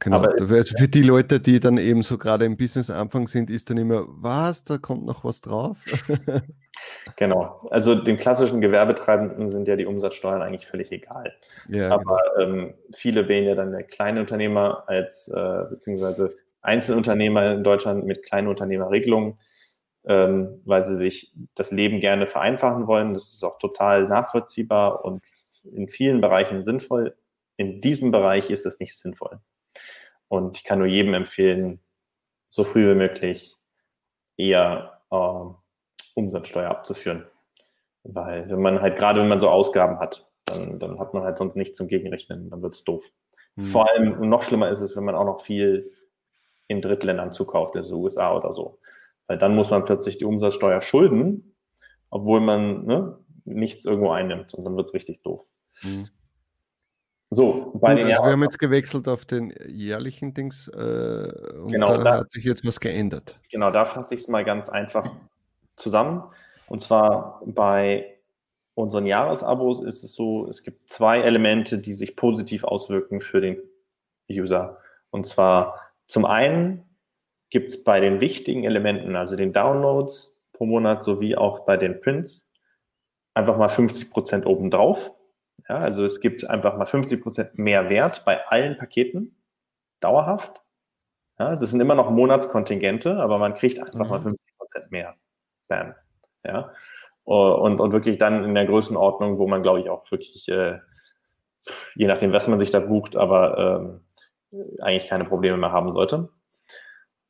Genau. Aber also für die Leute, die dann eben so gerade im Business-Anfang sind, ist dann immer, was, da kommt noch was drauf? genau. Also den klassischen Gewerbetreibenden sind ja die Umsatzsteuern eigentlich völlig egal. Ja, Aber genau. ähm, viele wählen ja dann kleine Unternehmer als, äh, beziehungsweise Einzelunternehmer in Deutschland mit kleinen Unternehmerregelungen, ähm, weil sie sich das Leben gerne vereinfachen wollen. Das ist auch total nachvollziehbar und in vielen Bereichen sinnvoll. In diesem Bereich ist es nicht sinnvoll. Und ich kann nur jedem empfehlen, so früh wie möglich eher äh, Umsatzsteuer abzuführen. Weil wenn man halt, gerade wenn man so Ausgaben hat, dann, dann hat man halt sonst nichts zum Gegenrechnen, dann wird es doof. Mhm. Vor allem, und noch schlimmer ist es, wenn man auch noch viel in Drittländern zukauft, also USA oder so. Weil dann muss man plötzlich die Umsatzsteuer schulden, obwohl man ne, nichts irgendwo einnimmt und dann wird es richtig doof. Mhm. So, bei den also wir haben jetzt gewechselt auf den jährlichen Dings äh, und genau, da, da, hat sich jetzt was geändert. Genau, da fasse ich es mal ganz einfach zusammen. Und zwar bei unseren Jahresabos ist es so, es gibt zwei Elemente, die sich positiv auswirken für den User. Und zwar zum einen gibt es bei den wichtigen Elementen, also den Downloads pro Monat sowie auch bei den Prints, einfach mal 50 Prozent obendrauf. Ja, also es gibt einfach mal 50 Prozent mehr Wert bei allen Paketen, dauerhaft. Ja, das sind immer noch Monatskontingente, aber man kriegt einfach mhm. mal 50 Prozent mehr. Bam. Ja, und, und wirklich dann in der Größenordnung, wo man, glaube ich, auch wirklich, äh, je nachdem, was man sich da bucht, aber ähm, eigentlich keine Probleme mehr haben sollte.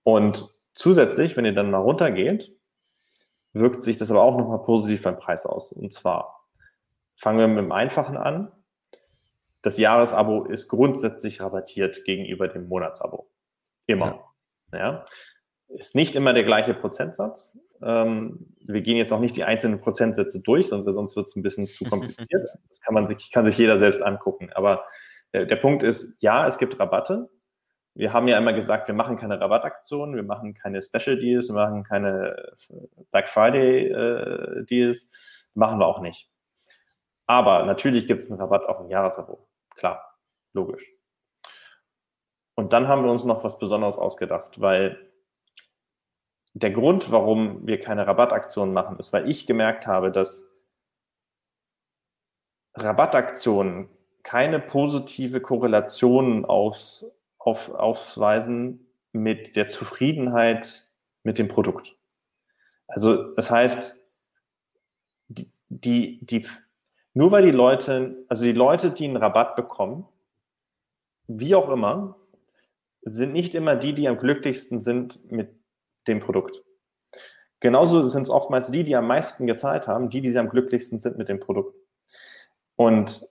Und zusätzlich, wenn ihr dann mal runtergeht, wirkt sich das aber auch nochmal positiv beim Preis aus. Und zwar Fangen wir mit dem Einfachen an. Das Jahresabo ist grundsätzlich rabattiert gegenüber dem Monatsabo. Immer. Ja. ja. Ist nicht immer der gleiche Prozentsatz. Ähm, wir gehen jetzt auch nicht die einzelnen Prozentsätze durch, sonst wird es ein bisschen zu kompliziert. Das kann man sich, kann sich jeder selbst angucken. Aber der, der Punkt ist, ja, es gibt Rabatte. Wir haben ja immer gesagt, wir machen keine Rabattaktionen, wir machen keine Special Deals, wir machen keine Black Friday äh, Deals. Machen wir auch nicht. Aber natürlich gibt es einen Rabatt auf ein Jahresabo. Klar, logisch. Und dann haben wir uns noch was Besonderes ausgedacht, weil der Grund, warum wir keine Rabattaktionen machen, ist, weil ich gemerkt habe, dass Rabattaktionen keine positive Korrelation auf, auf, aufweisen mit der Zufriedenheit mit dem Produkt. Also das heißt, die, die, die, nur weil die Leute, also die Leute, die einen Rabatt bekommen, wie auch immer, sind nicht immer die, die am glücklichsten sind mit dem Produkt. Genauso sind es oftmals die, die am meisten gezahlt haben, die, die am glücklichsten sind mit dem Produkt. Und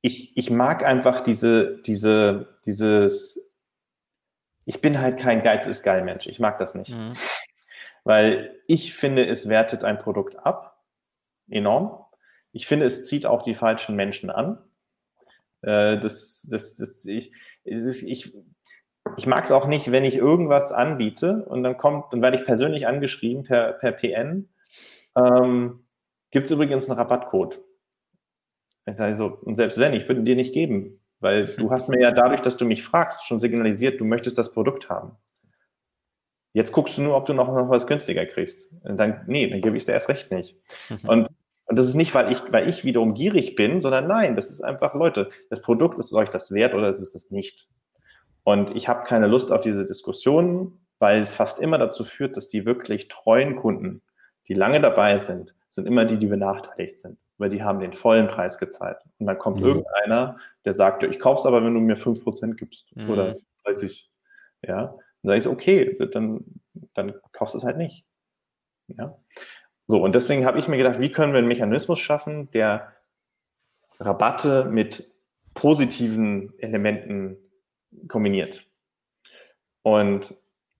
ich, ich mag einfach diese, diese, dieses, ich bin halt kein Geiz ist geil Mensch. Ich mag das nicht. Mhm. Weil ich finde, es wertet ein Produkt ab. Enorm. Ich finde, es zieht auch die falschen Menschen an. Äh, das, das, das, ich, ich, ich mag es auch nicht, wenn ich irgendwas anbiete und dann kommt, dann werde ich persönlich angeschrieben per, per PN. Ähm, Gibt es übrigens einen Rabattcode? Ich sage so, und selbst wenn, ich würde ihn dir nicht geben, weil du hast mir ja dadurch, dass du mich fragst, schon signalisiert, du möchtest das Produkt haben. Jetzt guckst du nur, ob du noch, noch was günstiger kriegst. Und dann, nee, dann gebe ich es dir erst recht nicht. Und, und das ist nicht, weil ich, weil ich wiederum gierig bin, sondern nein, das ist einfach, Leute, das Produkt ist euch das wert oder ist es das nicht? Und ich habe keine Lust auf diese Diskussionen, weil es fast immer dazu führt, dass die wirklich treuen Kunden, die lange dabei sind, sind immer die, die benachteiligt sind, weil die haben den vollen Preis gezahlt. Und dann kommt mhm. irgendeiner, der sagt, ich kaufe es aber, wenn du mir 5% gibst mhm. oder 30. Ja, dann sage ich, okay, dann, dann kaufst du es halt nicht. Ja. So, und deswegen habe ich mir gedacht, wie können wir einen Mechanismus schaffen, der Rabatte mit positiven Elementen kombiniert. Und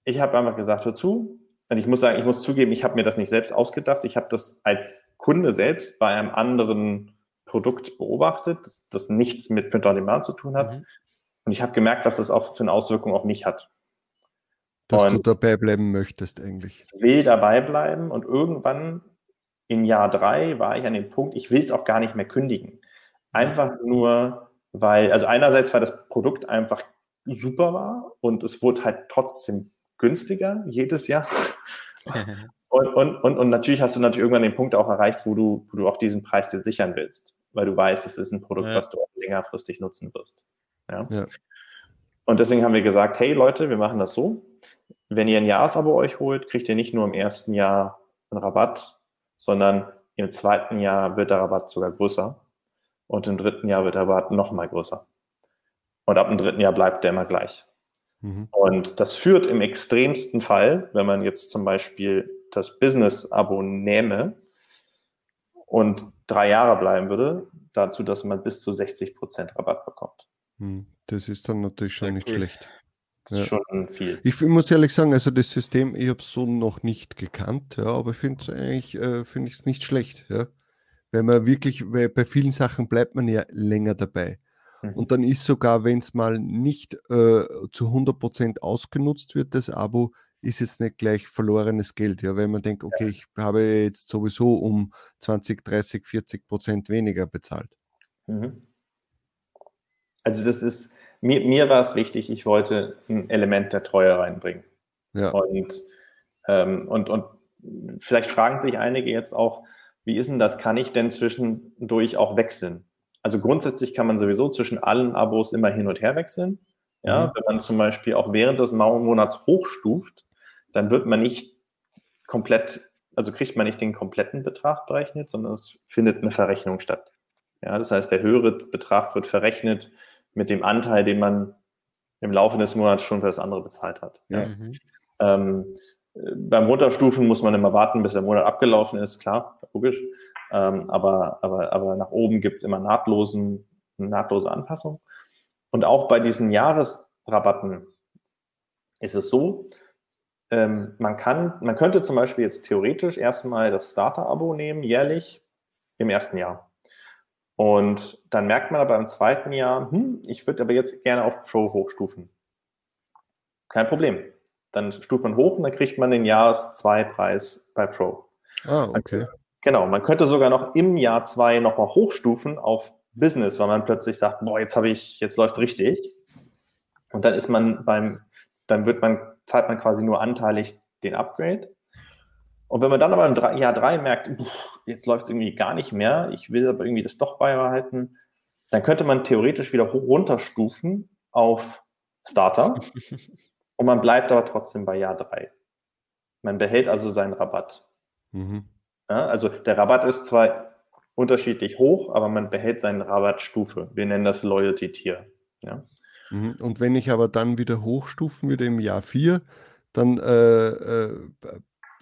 ich habe einfach gesagt, hör zu. Und ich muss sagen, ich muss zugeben, ich habe mir das nicht selbst ausgedacht. Ich habe das als Kunde selbst bei einem anderen Produkt beobachtet, das, das nichts mit Print on Demand zu tun hat. Mhm. Und ich habe gemerkt, was das auch für eine Auswirkung auf mich hat. Dass und du dabei bleiben möchtest eigentlich. Ich will dabei bleiben und irgendwann im Jahr drei war ich an dem Punkt, ich will es auch gar nicht mehr kündigen. Einfach nur, weil, also einerseits war das Produkt einfach super war und es wurde halt trotzdem günstiger jedes Jahr. und, und, und, und natürlich hast du natürlich irgendwann den Punkt auch erreicht, wo du, wo du auch diesen Preis dir sichern willst, weil du weißt, es ist ein Produkt, ja. was du auch längerfristig nutzen wirst. Ja? ja? Und deswegen haben wir gesagt, hey Leute, wir machen das so. Wenn ihr ein Jahresabo euch holt, kriegt ihr nicht nur im ersten Jahr einen Rabatt, sondern im zweiten Jahr wird der Rabatt sogar größer und im dritten Jahr wird der Rabatt noch mal größer. Und ab dem dritten Jahr bleibt der immer gleich. Mhm. Und das führt im extremsten Fall, wenn man jetzt zum Beispiel das Business-Abo nähme und drei Jahre bleiben würde, dazu, dass man bis zu 60 Prozent Rabatt bekommt. Mhm. Das ist dann natürlich schon nicht cool. schlecht. Das ist ja. schon viel. Ich muss ehrlich sagen, also das System, ich habe es so noch nicht gekannt, ja, aber ich finde es eigentlich äh, find ich nicht schlecht. Ja. Wenn man wirklich, weil bei vielen Sachen bleibt man ja länger dabei. Mhm. Und dann ist sogar, wenn es mal nicht äh, zu 100% ausgenutzt wird, das Abo, ist jetzt nicht gleich verlorenes Geld. Ja, wenn man denkt, okay, ich habe jetzt sowieso um 20, 30, 40 Prozent weniger bezahlt. Mhm. Also das ist, mir, mir war es wichtig, ich wollte ein Element der Treue reinbringen. Ja. Und, ähm, und, und vielleicht fragen sich einige jetzt auch, wie ist denn das? Kann ich denn zwischendurch auch wechseln? Also grundsätzlich kann man sowieso zwischen allen Abos immer hin und her wechseln. Ja, mhm. wenn man zum Beispiel auch während des Monats hochstuft, dann wird man nicht komplett, also kriegt man nicht den kompletten Betrag berechnet, sondern es findet eine Verrechnung statt. Ja, das heißt, der höhere Betrag wird verrechnet mit dem Anteil, den man im Laufe des Monats schon für das andere bezahlt hat. Ja. Mhm. Ähm, beim Runterstufen muss man immer warten, bis der Monat abgelaufen ist, klar, logisch. Ähm, aber, aber, aber nach oben gibt es immer nahtlosen, nahtlose Anpassung. Und auch bei diesen Jahresrabatten ist es so, ähm, man kann, man könnte zum Beispiel jetzt theoretisch erstmal das Starter-Abo nehmen, jährlich im ersten Jahr. Und dann merkt man aber im zweiten Jahr, hm, ich würde aber jetzt gerne auf Pro hochstufen. Kein Problem. Dann stuft man hoch und dann kriegt man den Jahres-2-Preis bei Pro. Ah, okay. Genau, man könnte sogar noch im Jahr 2 nochmal hochstufen auf Business, weil man plötzlich sagt, boah, jetzt habe ich, jetzt läuft es richtig. Und dann ist man beim, dann wird man, zahlt man quasi nur anteilig den Upgrade. Und wenn man dann aber im Jahr 3 merkt, jetzt läuft es irgendwie gar nicht mehr, ich will aber irgendwie das doch beibehalten, dann könnte man theoretisch wieder runterstufen auf Starter und man bleibt aber trotzdem bei Jahr 3. Man behält also seinen Rabatt. Mhm. Ja, also der Rabatt ist zwar unterschiedlich hoch, aber man behält seine Rabattstufe. Wir nennen das Loyalty-Tier. Ja. Mhm. Und wenn ich aber dann wieder hochstufen würde im Jahr 4, dann äh, äh,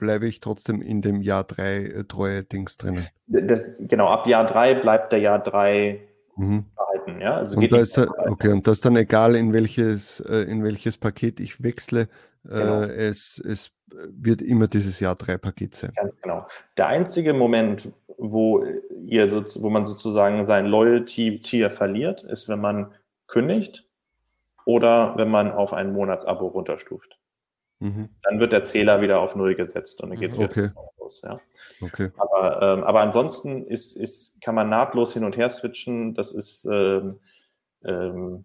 bleibe ich trotzdem in dem Jahr 3 äh, treue Dings drinnen. Das, genau, ab Jahr 3 bleibt der Jahr 3 mhm. behalten. Ja? Also und da ist, okay, und das ist dann egal, in welches, äh, in welches Paket ich wechsle. Genau. Äh, es, es wird immer dieses Jahr 3 Paket sein. Ganz genau. Der einzige Moment, wo, ihr so, wo man sozusagen sein Loyalty-Tier verliert, ist, wenn man kündigt oder wenn man auf ein Monatsabo runterstuft. Mhm. Dann wird der Zähler wieder auf Null gesetzt und dann geht es okay. wieder los. Ja. Okay. Aber, ähm, aber ansonsten ist, ist, kann man nahtlos hin und her switchen. Das ist ähm, ähm,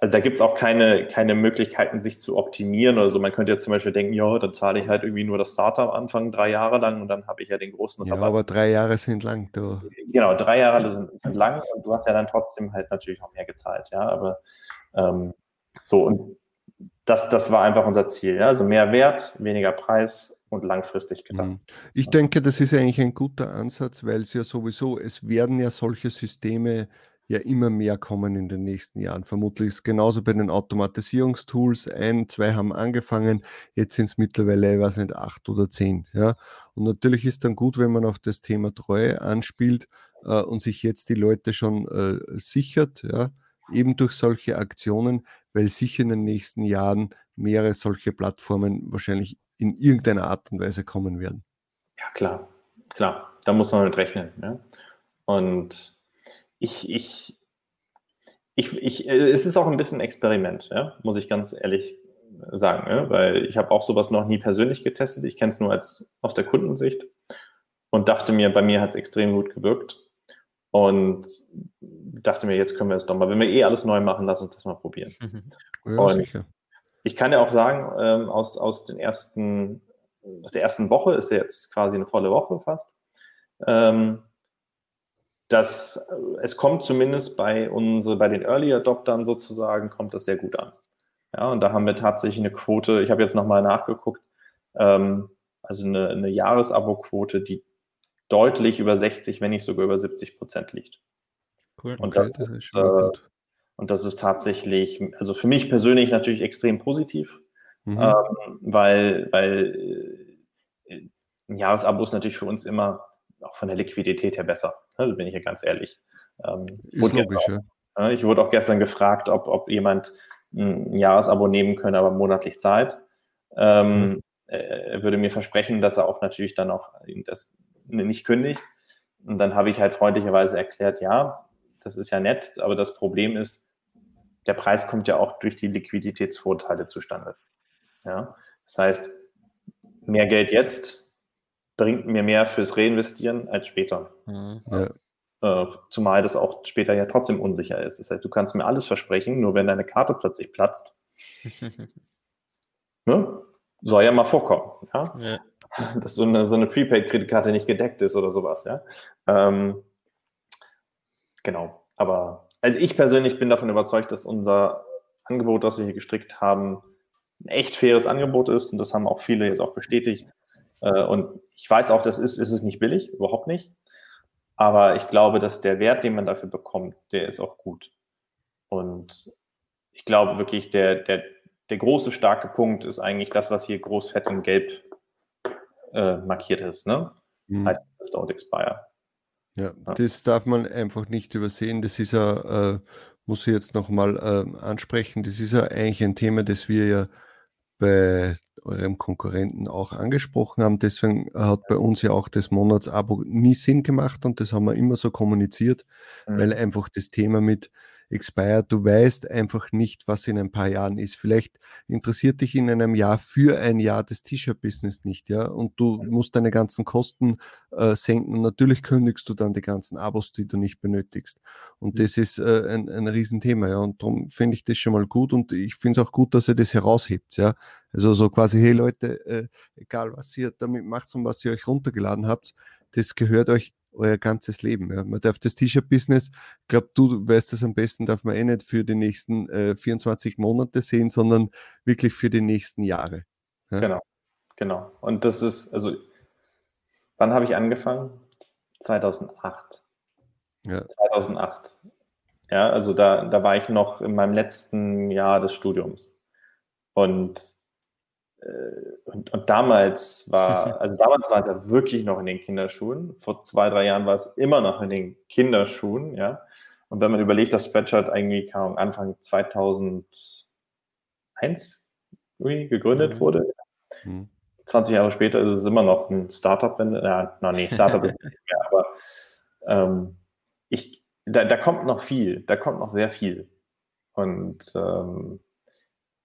also da gibt es auch keine, keine Möglichkeiten, sich zu optimieren oder so. Man könnte jetzt zum Beispiel denken, ja, dann zahle ich halt irgendwie nur das Starter am Anfang drei Jahre lang und dann habe ich ja den großen ja, Rabatt. aber drei Jahre sind lang. Du. Genau, drei Jahre sind, sind lang und du hast ja dann trotzdem halt natürlich auch mehr gezahlt, ja. Aber ähm, so und das, das war einfach unser Ziel, ja. Also mehr Wert, weniger Preis und langfristig gedacht. Mhm. Ich denke, das ist eigentlich ein guter Ansatz, weil es ja sowieso, es werden ja solche Systeme ja immer mehr kommen in den nächsten Jahren. Vermutlich ist es genauso bei den Automatisierungstools. Ein, zwei haben angefangen, jetzt sind es mittlerweile, ich weiß nicht, acht oder zehn. Ja? Und natürlich ist dann gut, wenn man auf das Thema Treue anspielt äh, und sich jetzt die Leute schon äh, sichert, ja? eben durch solche Aktionen, weil sicher in den nächsten Jahren mehrere solche Plattformen wahrscheinlich in irgendeiner Art und Weise kommen werden. Ja, klar, klar. Da muss man mit rechnen. Ja? Und ich, ich, ich, ich, äh, es ist auch ein bisschen Experiment, ja, muss ich ganz ehrlich sagen, ja, weil ich habe auch sowas noch nie persönlich getestet. Ich kenne es nur als aus der Kundensicht und dachte mir, bei mir hat es extrem gut gewirkt und dachte mir, jetzt können wir es doch mal, wenn wir eh alles neu machen, lass uns das mal probieren. Mhm. Ja, und sicher. Ich kann ja auch sagen, ähm, aus, aus den ersten, aus der ersten Woche ist ja jetzt quasi eine volle Woche fast. Ähm, dass äh, es kommt zumindest bei unsere, bei den Early Adoptern sozusagen, kommt das sehr gut an. Ja, und da haben wir tatsächlich eine Quote, ich habe jetzt nochmal nachgeguckt, ähm, also eine, eine Jahresabo-Quote, die deutlich über 60, wenn nicht sogar über 70 Prozent liegt. Cool. Und, okay, das, ist, äh, und das ist tatsächlich, also für mich persönlich natürlich extrem positiv, mhm. ähm, weil, weil äh, ein Jahresabo ist natürlich für uns immer auch von der Liquidität her besser. Ne, bin ich ja ganz ehrlich. Ähm, ist logisch, auch, ja. Ich wurde auch gestern gefragt, ob, ob jemand ein Jahresabo nehmen könne, aber monatlich zahlt. Ähm, mhm. Er würde mir versprechen, dass er auch natürlich dann auch das nicht kündigt. Und dann habe ich halt freundlicherweise erklärt, ja, das ist ja nett, aber das Problem ist, der Preis kommt ja auch durch die Liquiditätsvorteile zustande. Ja? Das heißt, mehr Geld jetzt bringt mir mehr fürs Reinvestieren als später. Mhm. Ja. Äh, zumal das auch später ja trotzdem unsicher ist. Das heißt, du kannst mir alles versprechen, nur wenn deine Karte plötzlich platzt, ne? soll ja mal vorkommen. Ja? ja. Dass so eine, so eine Prepaid-Kreditkarte nicht gedeckt ist oder sowas. Ja? Ähm, genau. Aber also ich persönlich bin davon überzeugt, dass unser Angebot, das wir hier gestrickt haben, ein echt faires Angebot ist. Und das haben auch viele jetzt auch bestätigt. Äh, und ich weiß auch, das ist, ist es nicht billig, überhaupt nicht. Aber ich glaube, dass der Wert, den man dafür bekommt, der ist auch gut. Und ich glaube wirklich, der, der, der große, starke Punkt ist eigentlich das, was hier groß, fett in gelb äh, markiert ist. Ne? Mhm. Heißt, es ist Don't Expire. Ja, ja, das darf man einfach nicht übersehen. Das ist ja, äh, muss ich jetzt nochmal äh, ansprechen, das ist ja eigentlich ein Thema, das wir ja bei eurem Konkurrenten auch angesprochen haben. Deswegen hat bei uns ja auch das Monatsabo nie Sinn gemacht und das haben wir immer so kommuniziert, mhm. weil einfach das Thema mit expired. Du weißt einfach nicht, was in ein paar Jahren ist. Vielleicht interessiert dich in einem Jahr für ein Jahr das T-Shirt-Business nicht, ja, und du musst deine ganzen Kosten äh, senken. Natürlich kündigst du dann die ganzen Abos, die du nicht benötigst. Und mhm. das ist äh, ein, ein Riesenthema, ja. Und darum finde ich das schon mal gut und ich finde es auch gut, dass ihr das heraushebt, ja. Also so quasi, hey Leute, äh, egal was ihr damit macht und was ihr euch runtergeladen habt, das gehört euch euer ganzes Leben. Ja. Man darf das T-Shirt-Business, ich glaube, du weißt das am besten, darf man eh nicht für die nächsten äh, 24 Monate sehen, sondern wirklich für die nächsten Jahre. Ja. Genau, genau. Und das ist, also, wann habe ich angefangen? 2008. Ja. 2008. Ja, also da, da war ich noch in meinem letzten Jahr des Studiums. Und und, und, damals war, also damals war es ja wirklich noch in den Kinderschuhen. Vor zwei, drei Jahren war es immer noch in den Kinderschuhen, ja. Und wenn man überlegt, dass Spreadshirt eigentlich kam, Anfang 2001 gegründet mhm. wurde, mhm. 20 Jahre später ist es immer noch ein Startup, wenn, ja, no, nee, Startup ist nicht mehr, aber ähm, ich, da, da kommt noch viel, da kommt noch sehr viel. Und ähm,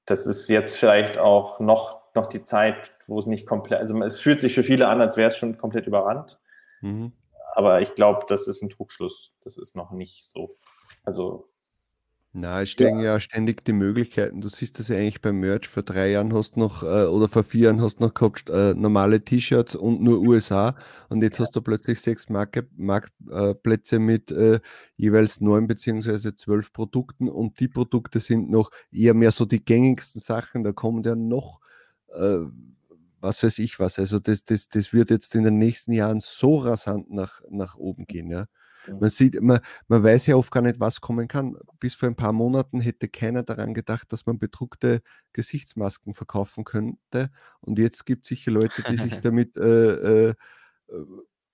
das ist jetzt vielleicht auch noch noch die Zeit, wo es nicht komplett, also es fühlt sich für viele an, als wäre es schon komplett überrannt. Mhm. Aber ich glaube, das ist ein Trugschluss. Das ist noch nicht so. Also. Na, es stehen ja. ja ständig die Möglichkeiten. Du siehst das ja eigentlich beim Merch. Vor drei Jahren hast du noch, äh, oder vor vier Jahren hast du noch gehabt, äh, normale T-Shirts und nur USA. Und jetzt ja. hast du plötzlich sechs Marke, Marktplätze mit äh, jeweils neun beziehungsweise zwölf Produkten. Und die Produkte sind noch eher mehr so die gängigsten Sachen. Da kommen ja noch äh, was weiß ich was. Also das, das, das wird jetzt in den nächsten Jahren so rasant nach, nach oben gehen. Ja. Man sieht, man, man weiß ja oft gar nicht, was kommen kann. Bis vor ein paar Monaten hätte keiner daran gedacht, dass man bedruckte Gesichtsmasken verkaufen könnte. Und jetzt gibt es sicher Leute, die sich damit, äh, äh,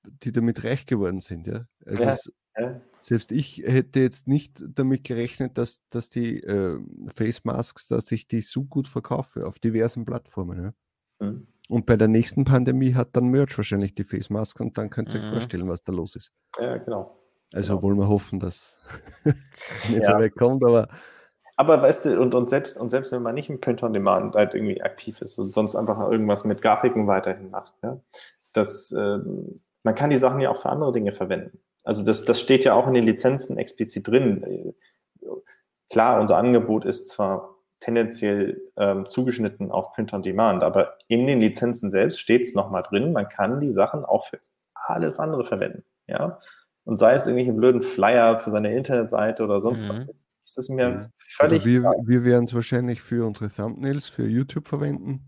die damit reich geworden sind. Ja? Also ja, es, ja. Selbst ich hätte jetzt nicht damit gerechnet, dass, dass die äh, Face Masks, dass ich die so gut verkaufe auf diversen Plattformen. Ja? Mhm. Und bei der nächsten Pandemie hat dann Merch wahrscheinlich die Face Mask und dann könnt ihr mhm. euch vorstellen, was da los ist. Ja, genau. Also genau. wollen wir hoffen, dass nicht ja. so weit kommt, aber. Aber weißt du, und, und, selbst, und selbst wenn man nicht im Print on Demand halt irgendwie aktiv ist und sonst einfach irgendwas mit Grafiken weiterhin macht, ja, das, äh, man kann die Sachen ja auch für andere Dinge verwenden. Also das, das steht ja auch in den Lizenzen explizit drin. Klar, unser Angebot ist zwar tendenziell ähm, zugeschnitten auf Print on Demand, aber in den Lizenzen selbst steht es nochmal drin, man kann die Sachen auch für alles andere verwenden. Ja? Und sei es irgendwelche blöden Flyer für seine Internetseite oder sonst mhm. was. Das ist mir mhm. völlig. wir, wir werden es wahrscheinlich für unsere Thumbnails, für YouTube verwenden.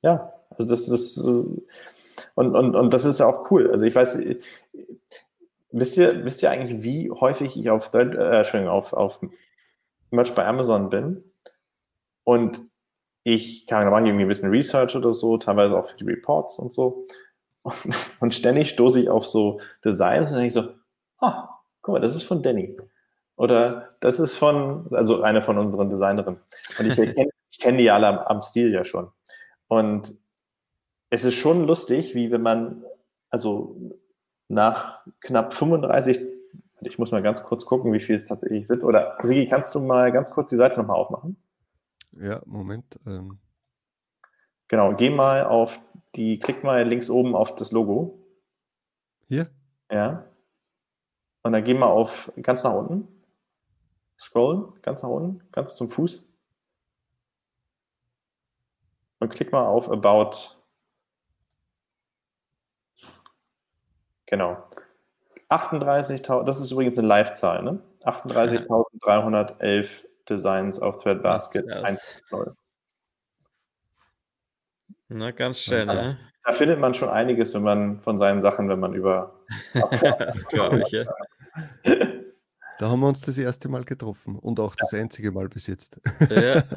Ja, also das ist. Und, und, und das ist ja auch cool. Also ich weiß, Wisst ihr, wisst ihr eigentlich, wie häufig ich auf, Thread, äh, auf, auf Merch bei Amazon bin? Und ich kann, da mache ich irgendwie ein bisschen Research oder so, teilweise auch für die Reports und so. Und, und ständig stoße ich auf so Designs und denke ich so, ah, guck mal, das ist von Danny. Oder das ist von, also eine von unseren Designerinnen. Und ich erkenne, ich kenne die alle am, am Stil ja schon. Und es ist schon lustig, wie wenn man, also nach knapp 35, ich muss mal ganz kurz gucken, wie viel es tatsächlich sind. Oder Sigi, kannst du mal ganz kurz die Seite nochmal aufmachen? Ja, Moment. Ähm. Genau, geh mal auf die, klick mal links oben auf das Logo. Hier? Ja. Und dann geh mal auf ganz nach unten. Scrollen, ganz nach unten, ganz zum Fuß. Und klick mal auf About Genau. 38.000, das ist übrigens eine Live-Zahl, ne? 38.311 Designs auf Threadbasket 1.0. Na, ganz schön, also, ne? Da findet man schon einiges, wenn man von seinen Sachen, wenn man über. das glaube ich, ja. Da haben wir uns das erste Mal getroffen und auch das einzige Mal bis jetzt. Ja.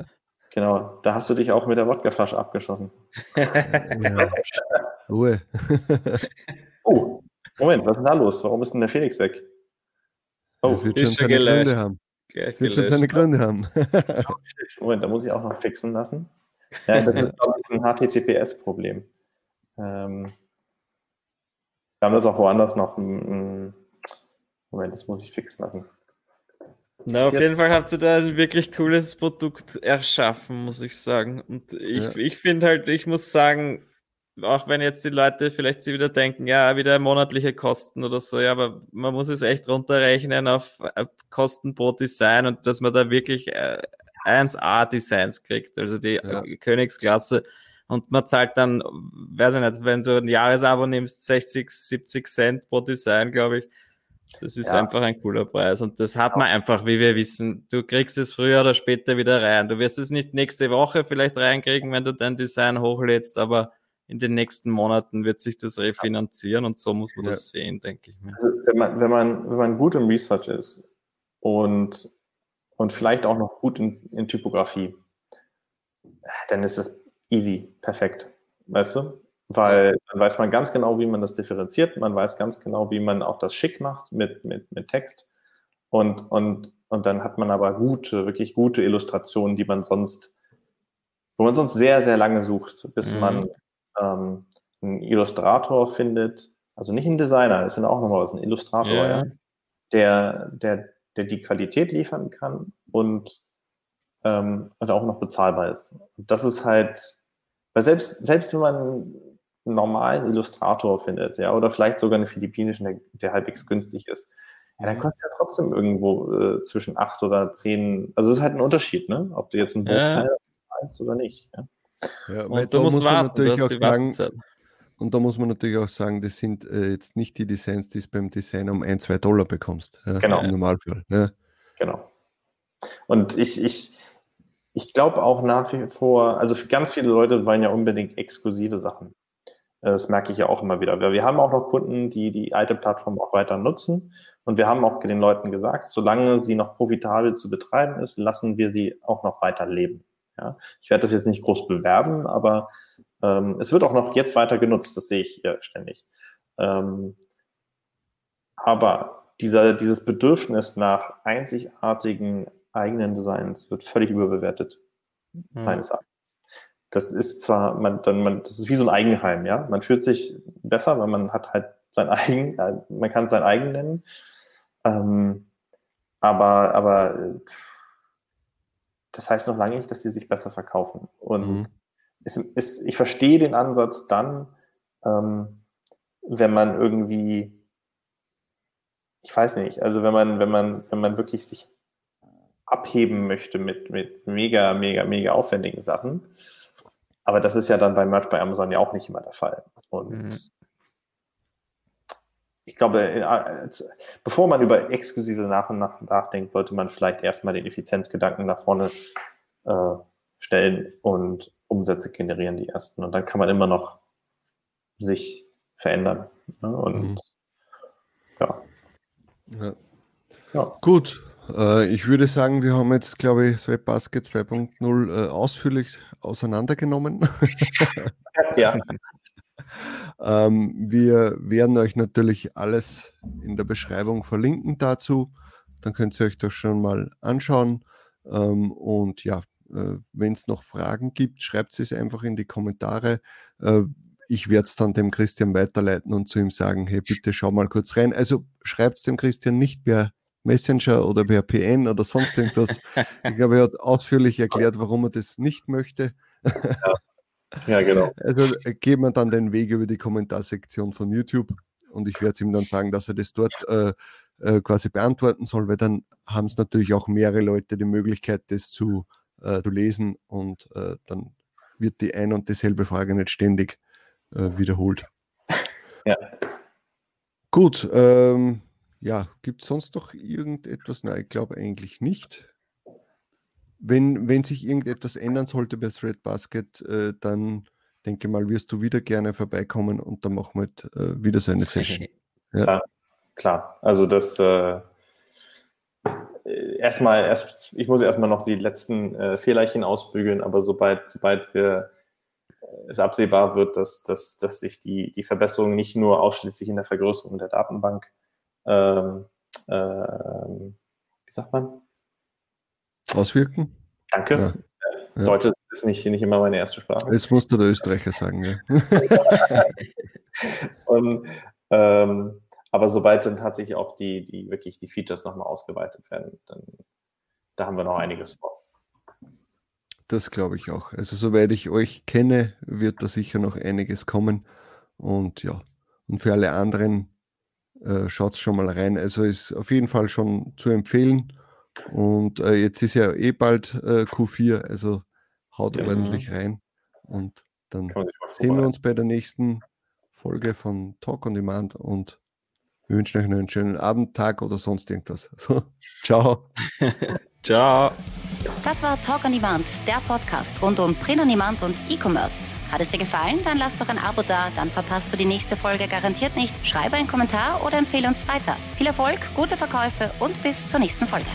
Genau, da hast du dich auch mit der Wodkaflasche abgeschossen. Ja. Ruhe. oh, Moment, was ist denn da los? Warum ist denn der Felix weg? Oh, das wird schon seine gelöscht. Gründe haben. Das wird schon seine Gründe haben. Moment, da muss ich auch noch fixen lassen. Ja, das ist, glaube ich, ein HTTPS-Problem. Ähm, wir haben das auch woanders noch. Ein, Moment, das muss ich fixen lassen. Na, auf ja. jeden Fall habt ihr da ein wirklich cooles Produkt erschaffen, muss ich sagen. Und ich, ja. ich finde halt, ich muss sagen, auch wenn jetzt die Leute vielleicht sie wieder denken, ja, wieder monatliche Kosten oder so, ja, aber man muss es echt runterrechnen auf äh, Kosten pro Design und dass man da wirklich äh, 1A-Designs kriegt, also die ja. Königsklasse. Und man zahlt dann, weiß ich nicht, wenn du ein Jahresabo nimmst, 60, 70 Cent pro Design, glaube ich. Das ist ja. einfach ein cooler Preis. Und das hat man einfach, wie wir wissen. Du kriegst es früher oder später wieder rein. Du wirst es nicht nächste Woche vielleicht reinkriegen, wenn du dein Design hochlädst, aber in den nächsten Monaten wird sich das refinanzieren und so muss man ja. das sehen, denke ich mir. Also wenn man, wenn man, wenn man gut im Research ist und, und vielleicht auch noch gut in, in Typografie, dann ist das easy, perfekt. Weißt du? Weil dann weiß man ganz genau, wie man das differenziert, man weiß ganz genau, wie man auch das schick macht mit, mit, mit Text. Und, und, und dann hat man aber gute, wirklich gute Illustrationen, die man sonst, wo man sonst sehr, sehr lange sucht, bis mhm. man ähm, einen Illustrator findet, also nicht ein Designer, das sind auch nochmal was, ein Illustrator, yeah. ja, der, der, der die Qualität liefern kann und, ähm, und auch noch bezahlbar ist. Und das ist halt, weil selbst, selbst wenn man einen normalen Illustrator findet, ja, oder vielleicht sogar einen philippinischen, der, der halbwegs günstig ist, ja, dann kostet er trotzdem irgendwo äh, zwischen acht oder zehn, also es ist halt ein Unterschied, ne? Ob du jetzt ein Buchteil ja. meinst oder nicht. Ja? Ja, und du musst muss warten, natürlich auch sagen, und da muss man natürlich auch sagen, das sind äh, jetzt nicht die Designs, die du beim Design um ein, zwei Dollar bekommst. Ja, genau. Im Normalfall. Ja. Genau. Und ich, ich, ich glaube auch nach wie vor, also für ganz viele Leute wollen ja unbedingt exklusive Sachen. Das merke ich ja auch immer wieder. Wir haben auch noch Kunden, die die alte Plattform auch weiter nutzen. Und wir haben auch den Leuten gesagt, solange sie noch profitabel zu betreiben ist, lassen wir sie auch noch weiter leben. Ja, ich werde das jetzt nicht groß bewerben, aber ähm, es wird auch noch jetzt weiter genutzt, das sehe ich hier ständig. Ähm, aber dieser, dieses Bedürfnis nach einzigartigen eigenen Designs wird völlig überbewertet, mhm. meines Erachtens. Das ist zwar, man, dann, man, das ist wie so ein Eigenheim, ja. Man fühlt sich besser, weil man hat halt sein eigen, man kann es sein eigen nennen. Ähm, aber, aber das heißt noch lange nicht, dass die sich besser verkaufen. Und mhm. es, es, ich verstehe den Ansatz dann, ähm, wenn man irgendwie, ich weiß nicht, also wenn man, wenn man, wenn man wirklich sich abheben möchte mit, mit mega, mega, mega aufwendigen Sachen. Aber das ist ja dann bei Merch bei Amazon ja auch nicht immer der Fall. Und mhm ich glaube, äh, bevor man über exklusive nach und nach nachdenkt, sollte man vielleicht erstmal den Effizienzgedanken nach vorne äh, stellen und Umsätze generieren, die ersten. Und dann kann man immer noch sich verändern. Ne? Und mhm. ja. ja. ja. Gut. Äh, ich würde sagen, wir haben jetzt, glaube ich, Swap Basket 2.0 äh, ausführlich auseinandergenommen. ja. Ähm, wir werden euch natürlich alles in der Beschreibung verlinken dazu. Dann könnt ihr euch das schon mal anschauen. Ähm, und ja, äh, wenn es noch Fragen gibt, schreibt es einfach in die Kommentare. Äh, ich werde es dann dem Christian weiterleiten und zu ihm sagen, hey, bitte schau mal kurz rein. Also schreibt es dem Christian nicht per Messenger oder per PN oder sonst irgendwas. ich glaube, er hat ausführlich erklärt, warum er das nicht möchte. Ja. Ja, genau. Also äh, geben wir dann den Weg über die Kommentarsektion von YouTube und ich werde ihm dann sagen, dass er das dort äh, äh, quasi beantworten soll, weil dann haben es natürlich auch mehrere Leute die Möglichkeit, das zu, äh, zu lesen und äh, dann wird die ein und dieselbe Frage nicht ständig wiederholt. Ja. Gut, ähm, ja, gibt es sonst noch irgendetwas? Nein, ich glaube eigentlich nicht. Wenn, wenn sich irgendetwas ändern sollte bei Threadbasket, äh, dann denke mal, wirst du wieder gerne vorbeikommen und dann machen wir halt, äh, wieder so eine Session. Ja. Klar, klar. Also das äh, erstmal, erst, ich muss erstmal noch die letzten äh, Fehlerchen ausbügeln, aber sobald, sobald wir es absehbar wird, dass, dass, dass sich die, die Verbesserung nicht nur ausschließlich in der Vergrößerung der Datenbank, ähm, ähm, wie sagt man? Auswirken? Danke. Ja. Ja. Deutsch ist nicht, nicht immer meine erste Sprache. Jetzt musst du der Österreicher sagen, ja. Und, ähm, aber sobald dann tatsächlich auch die, die wirklich die Features nochmal ausgeweitet werden, dann da haben wir noch einiges vor. Das glaube ich auch. Also soweit ich euch kenne, wird da sicher noch einiges kommen. Und ja, und für alle anderen äh, schaut schon mal rein. Also ist auf jeden Fall schon zu empfehlen. Und äh, jetzt ist ja eh bald äh, Q4, also haut ja. ordentlich rein. Und dann sehen wir uns bei der nächsten Folge von Talk on Demand und wir wünschen euch einen schönen Abend, Tag oder sonst irgendwas. So, ciao. ciao. Das war Talk on Demand, der Podcast rund um Print on Demand und E-Commerce. Hat es dir gefallen? Dann lass doch ein Abo da, dann verpasst du die nächste Folge garantiert nicht. Schreibe einen Kommentar oder empfehle uns weiter. Viel Erfolg, gute Verkäufe und bis zur nächsten Folge.